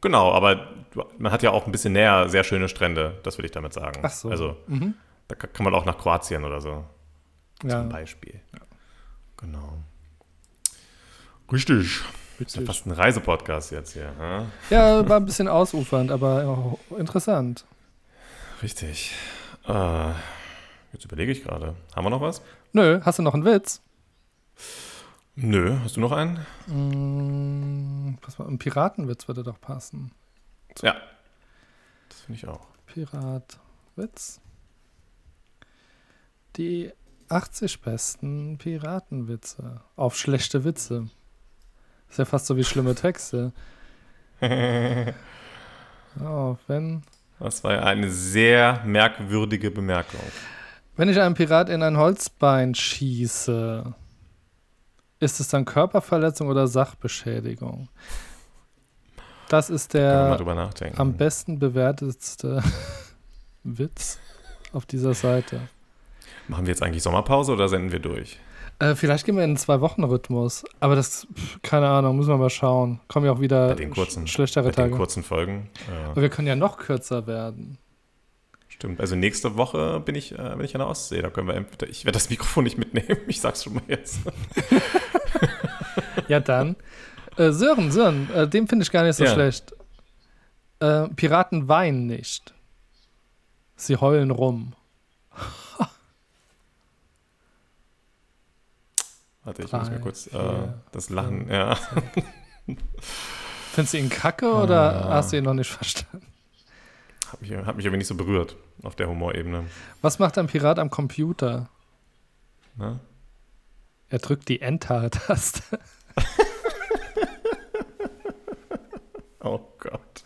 [SPEAKER 2] Genau, aber man hat ja auch ein bisschen näher sehr schöne Strände, das will ich damit sagen.
[SPEAKER 4] Ach so.
[SPEAKER 2] Also
[SPEAKER 4] Mhm.
[SPEAKER 2] da ka- kann man auch nach Kroatien oder so,
[SPEAKER 4] Ja,
[SPEAKER 2] zum Beispiel. Genau. Richtig. Das ist ja
[SPEAKER 4] richtig.
[SPEAKER 2] fast ein Reisepodcast jetzt hier. Hm?
[SPEAKER 4] Ja, war ein bisschen ausufernd, aber auch interessant.
[SPEAKER 2] Richtig. Äh, jetzt überlege ich gerade. Haben wir noch was?
[SPEAKER 4] Nö, hast du noch einen Witz?
[SPEAKER 2] Nö. Hast du noch einen?
[SPEAKER 4] Mm, pass mal, ein Piratenwitz würde doch passen.
[SPEAKER 2] Ja. Das finde ich auch.
[SPEAKER 4] Piratwitz. Die 80 besten Piratenwitze. Auf schlechte Witze. Ist ja fast so wie schlimme Texte. Oh, wenn,
[SPEAKER 2] Das war ja eine sehr merkwürdige Bemerkung.
[SPEAKER 4] wenn ich einen Pirat in ein Holzbein schieße, ist es dann Körperverletzung oder Sachbeschädigung? Das ist der am besten bewertetste Witz auf dieser Seite.
[SPEAKER 2] Machen wir jetzt eigentlich Sommerpause oder senden wir durch?
[SPEAKER 4] Äh, vielleicht gehen wir in einen Zwei-Wochen-Rhythmus. Aber das, pf, keine Ahnung, müssen wir mal schauen. Kommen ja auch wieder
[SPEAKER 2] Bei den kurzen,
[SPEAKER 4] sch schlechtere
[SPEAKER 2] Bei den
[SPEAKER 4] Tage.
[SPEAKER 2] kurzen Folgen. Ja,
[SPEAKER 4] Aber wir können ja noch kürzer werden.
[SPEAKER 2] stimmt. Also nächste Woche bin ich, äh, bin ich an der Ostsee. Da können wir entweder, ich werde das Mikrofon nicht mitnehmen. Ich sag's schon mal jetzt.
[SPEAKER 4] Ja, dann. Äh, Sören, Sören, äh, den finde ich gar nicht so
[SPEAKER 2] Ja.
[SPEAKER 4] schlecht. Äh, Piraten weinen nicht. Sie heulen rum.
[SPEAKER 2] Warte, ich muss
[SPEAKER 4] Drei,
[SPEAKER 2] mir kurz äh,
[SPEAKER 4] vier,
[SPEAKER 2] das Lachen. Ja.
[SPEAKER 4] Findest du ihn kacke oder
[SPEAKER 2] Ah.
[SPEAKER 4] hast du ihn noch nicht verstanden?
[SPEAKER 2] Hat mich, hat mich irgendwie nicht so berührt auf der Humorebene.
[SPEAKER 4] Was macht ein Pirat am Computer?
[SPEAKER 2] Ne?
[SPEAKER 4] Er drückt die Enter-Taste.
[SPEAKER 2] Oh Gott.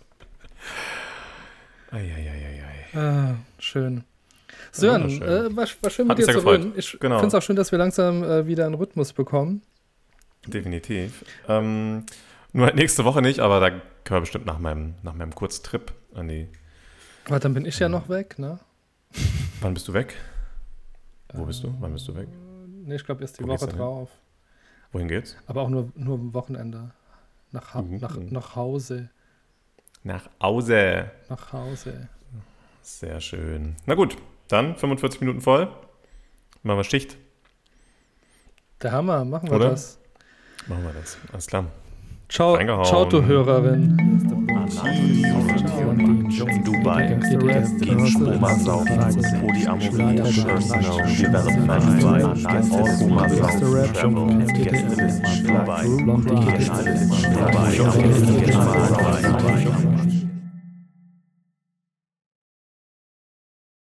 [SPEAKER 2] Eieieiei.
[SPEAKER 4] Ah, schön. Sören, äh, war, war schön
[SPEAKER 2] Hat
[SPEAKER 4] mit dir zu
[SPEAKER 2] gefreut.
[SPEAKER 4] reden. Ich
[SPEAKER 2] Genau.
[SPEAKER 4] finde es auch schön, dass wir langsam äh, wieder einen Rhythmus bekommen.
[SPEAKER 2] Definitiv. Ähm, nur nächste Woche nicht, aber da können wir bestimmt nach meinem, nach meinem Kurztrip an die.
[SPEAKER 4] Aber dann bin ich ja noch weg, ne?
[SPEAKER 2] Wann bist du weg? Wo bist du? Wann bist du weg?
[SPEAKER 4] Ne, ich glaube erst die
[SPEAKER 2] Wo
[SPEAKER 4] Woche drauf.
[SPEAKER 2] Wohin geht's?
[SPEAKER 4] Aber auch nur, nur am Wochenende. Nach, ha
[SPEAKER 2] Mhm.
[SPEAKER 4] nach, nach Hause.
[SPEAKER 2] Nach Hause.
[SPEAKER 4] Nach Hause.
[SPEAKER 2] Sehr schön. Na gut, dann 45 Minuten voll. Machen wir Schicht.
[SPEAKER 4] Der Hammer, machen wir
[SPEAKER 2] Oder?
[SPEAKER 4] das.
[SPEAKER 2] Machen wir das. Alles klar.
[SPEAKER 4] Ciao, ciao, du Hörerin.
[SPEAKER 1] In Dubai geht Stromasaufen, Polyamorie, Personal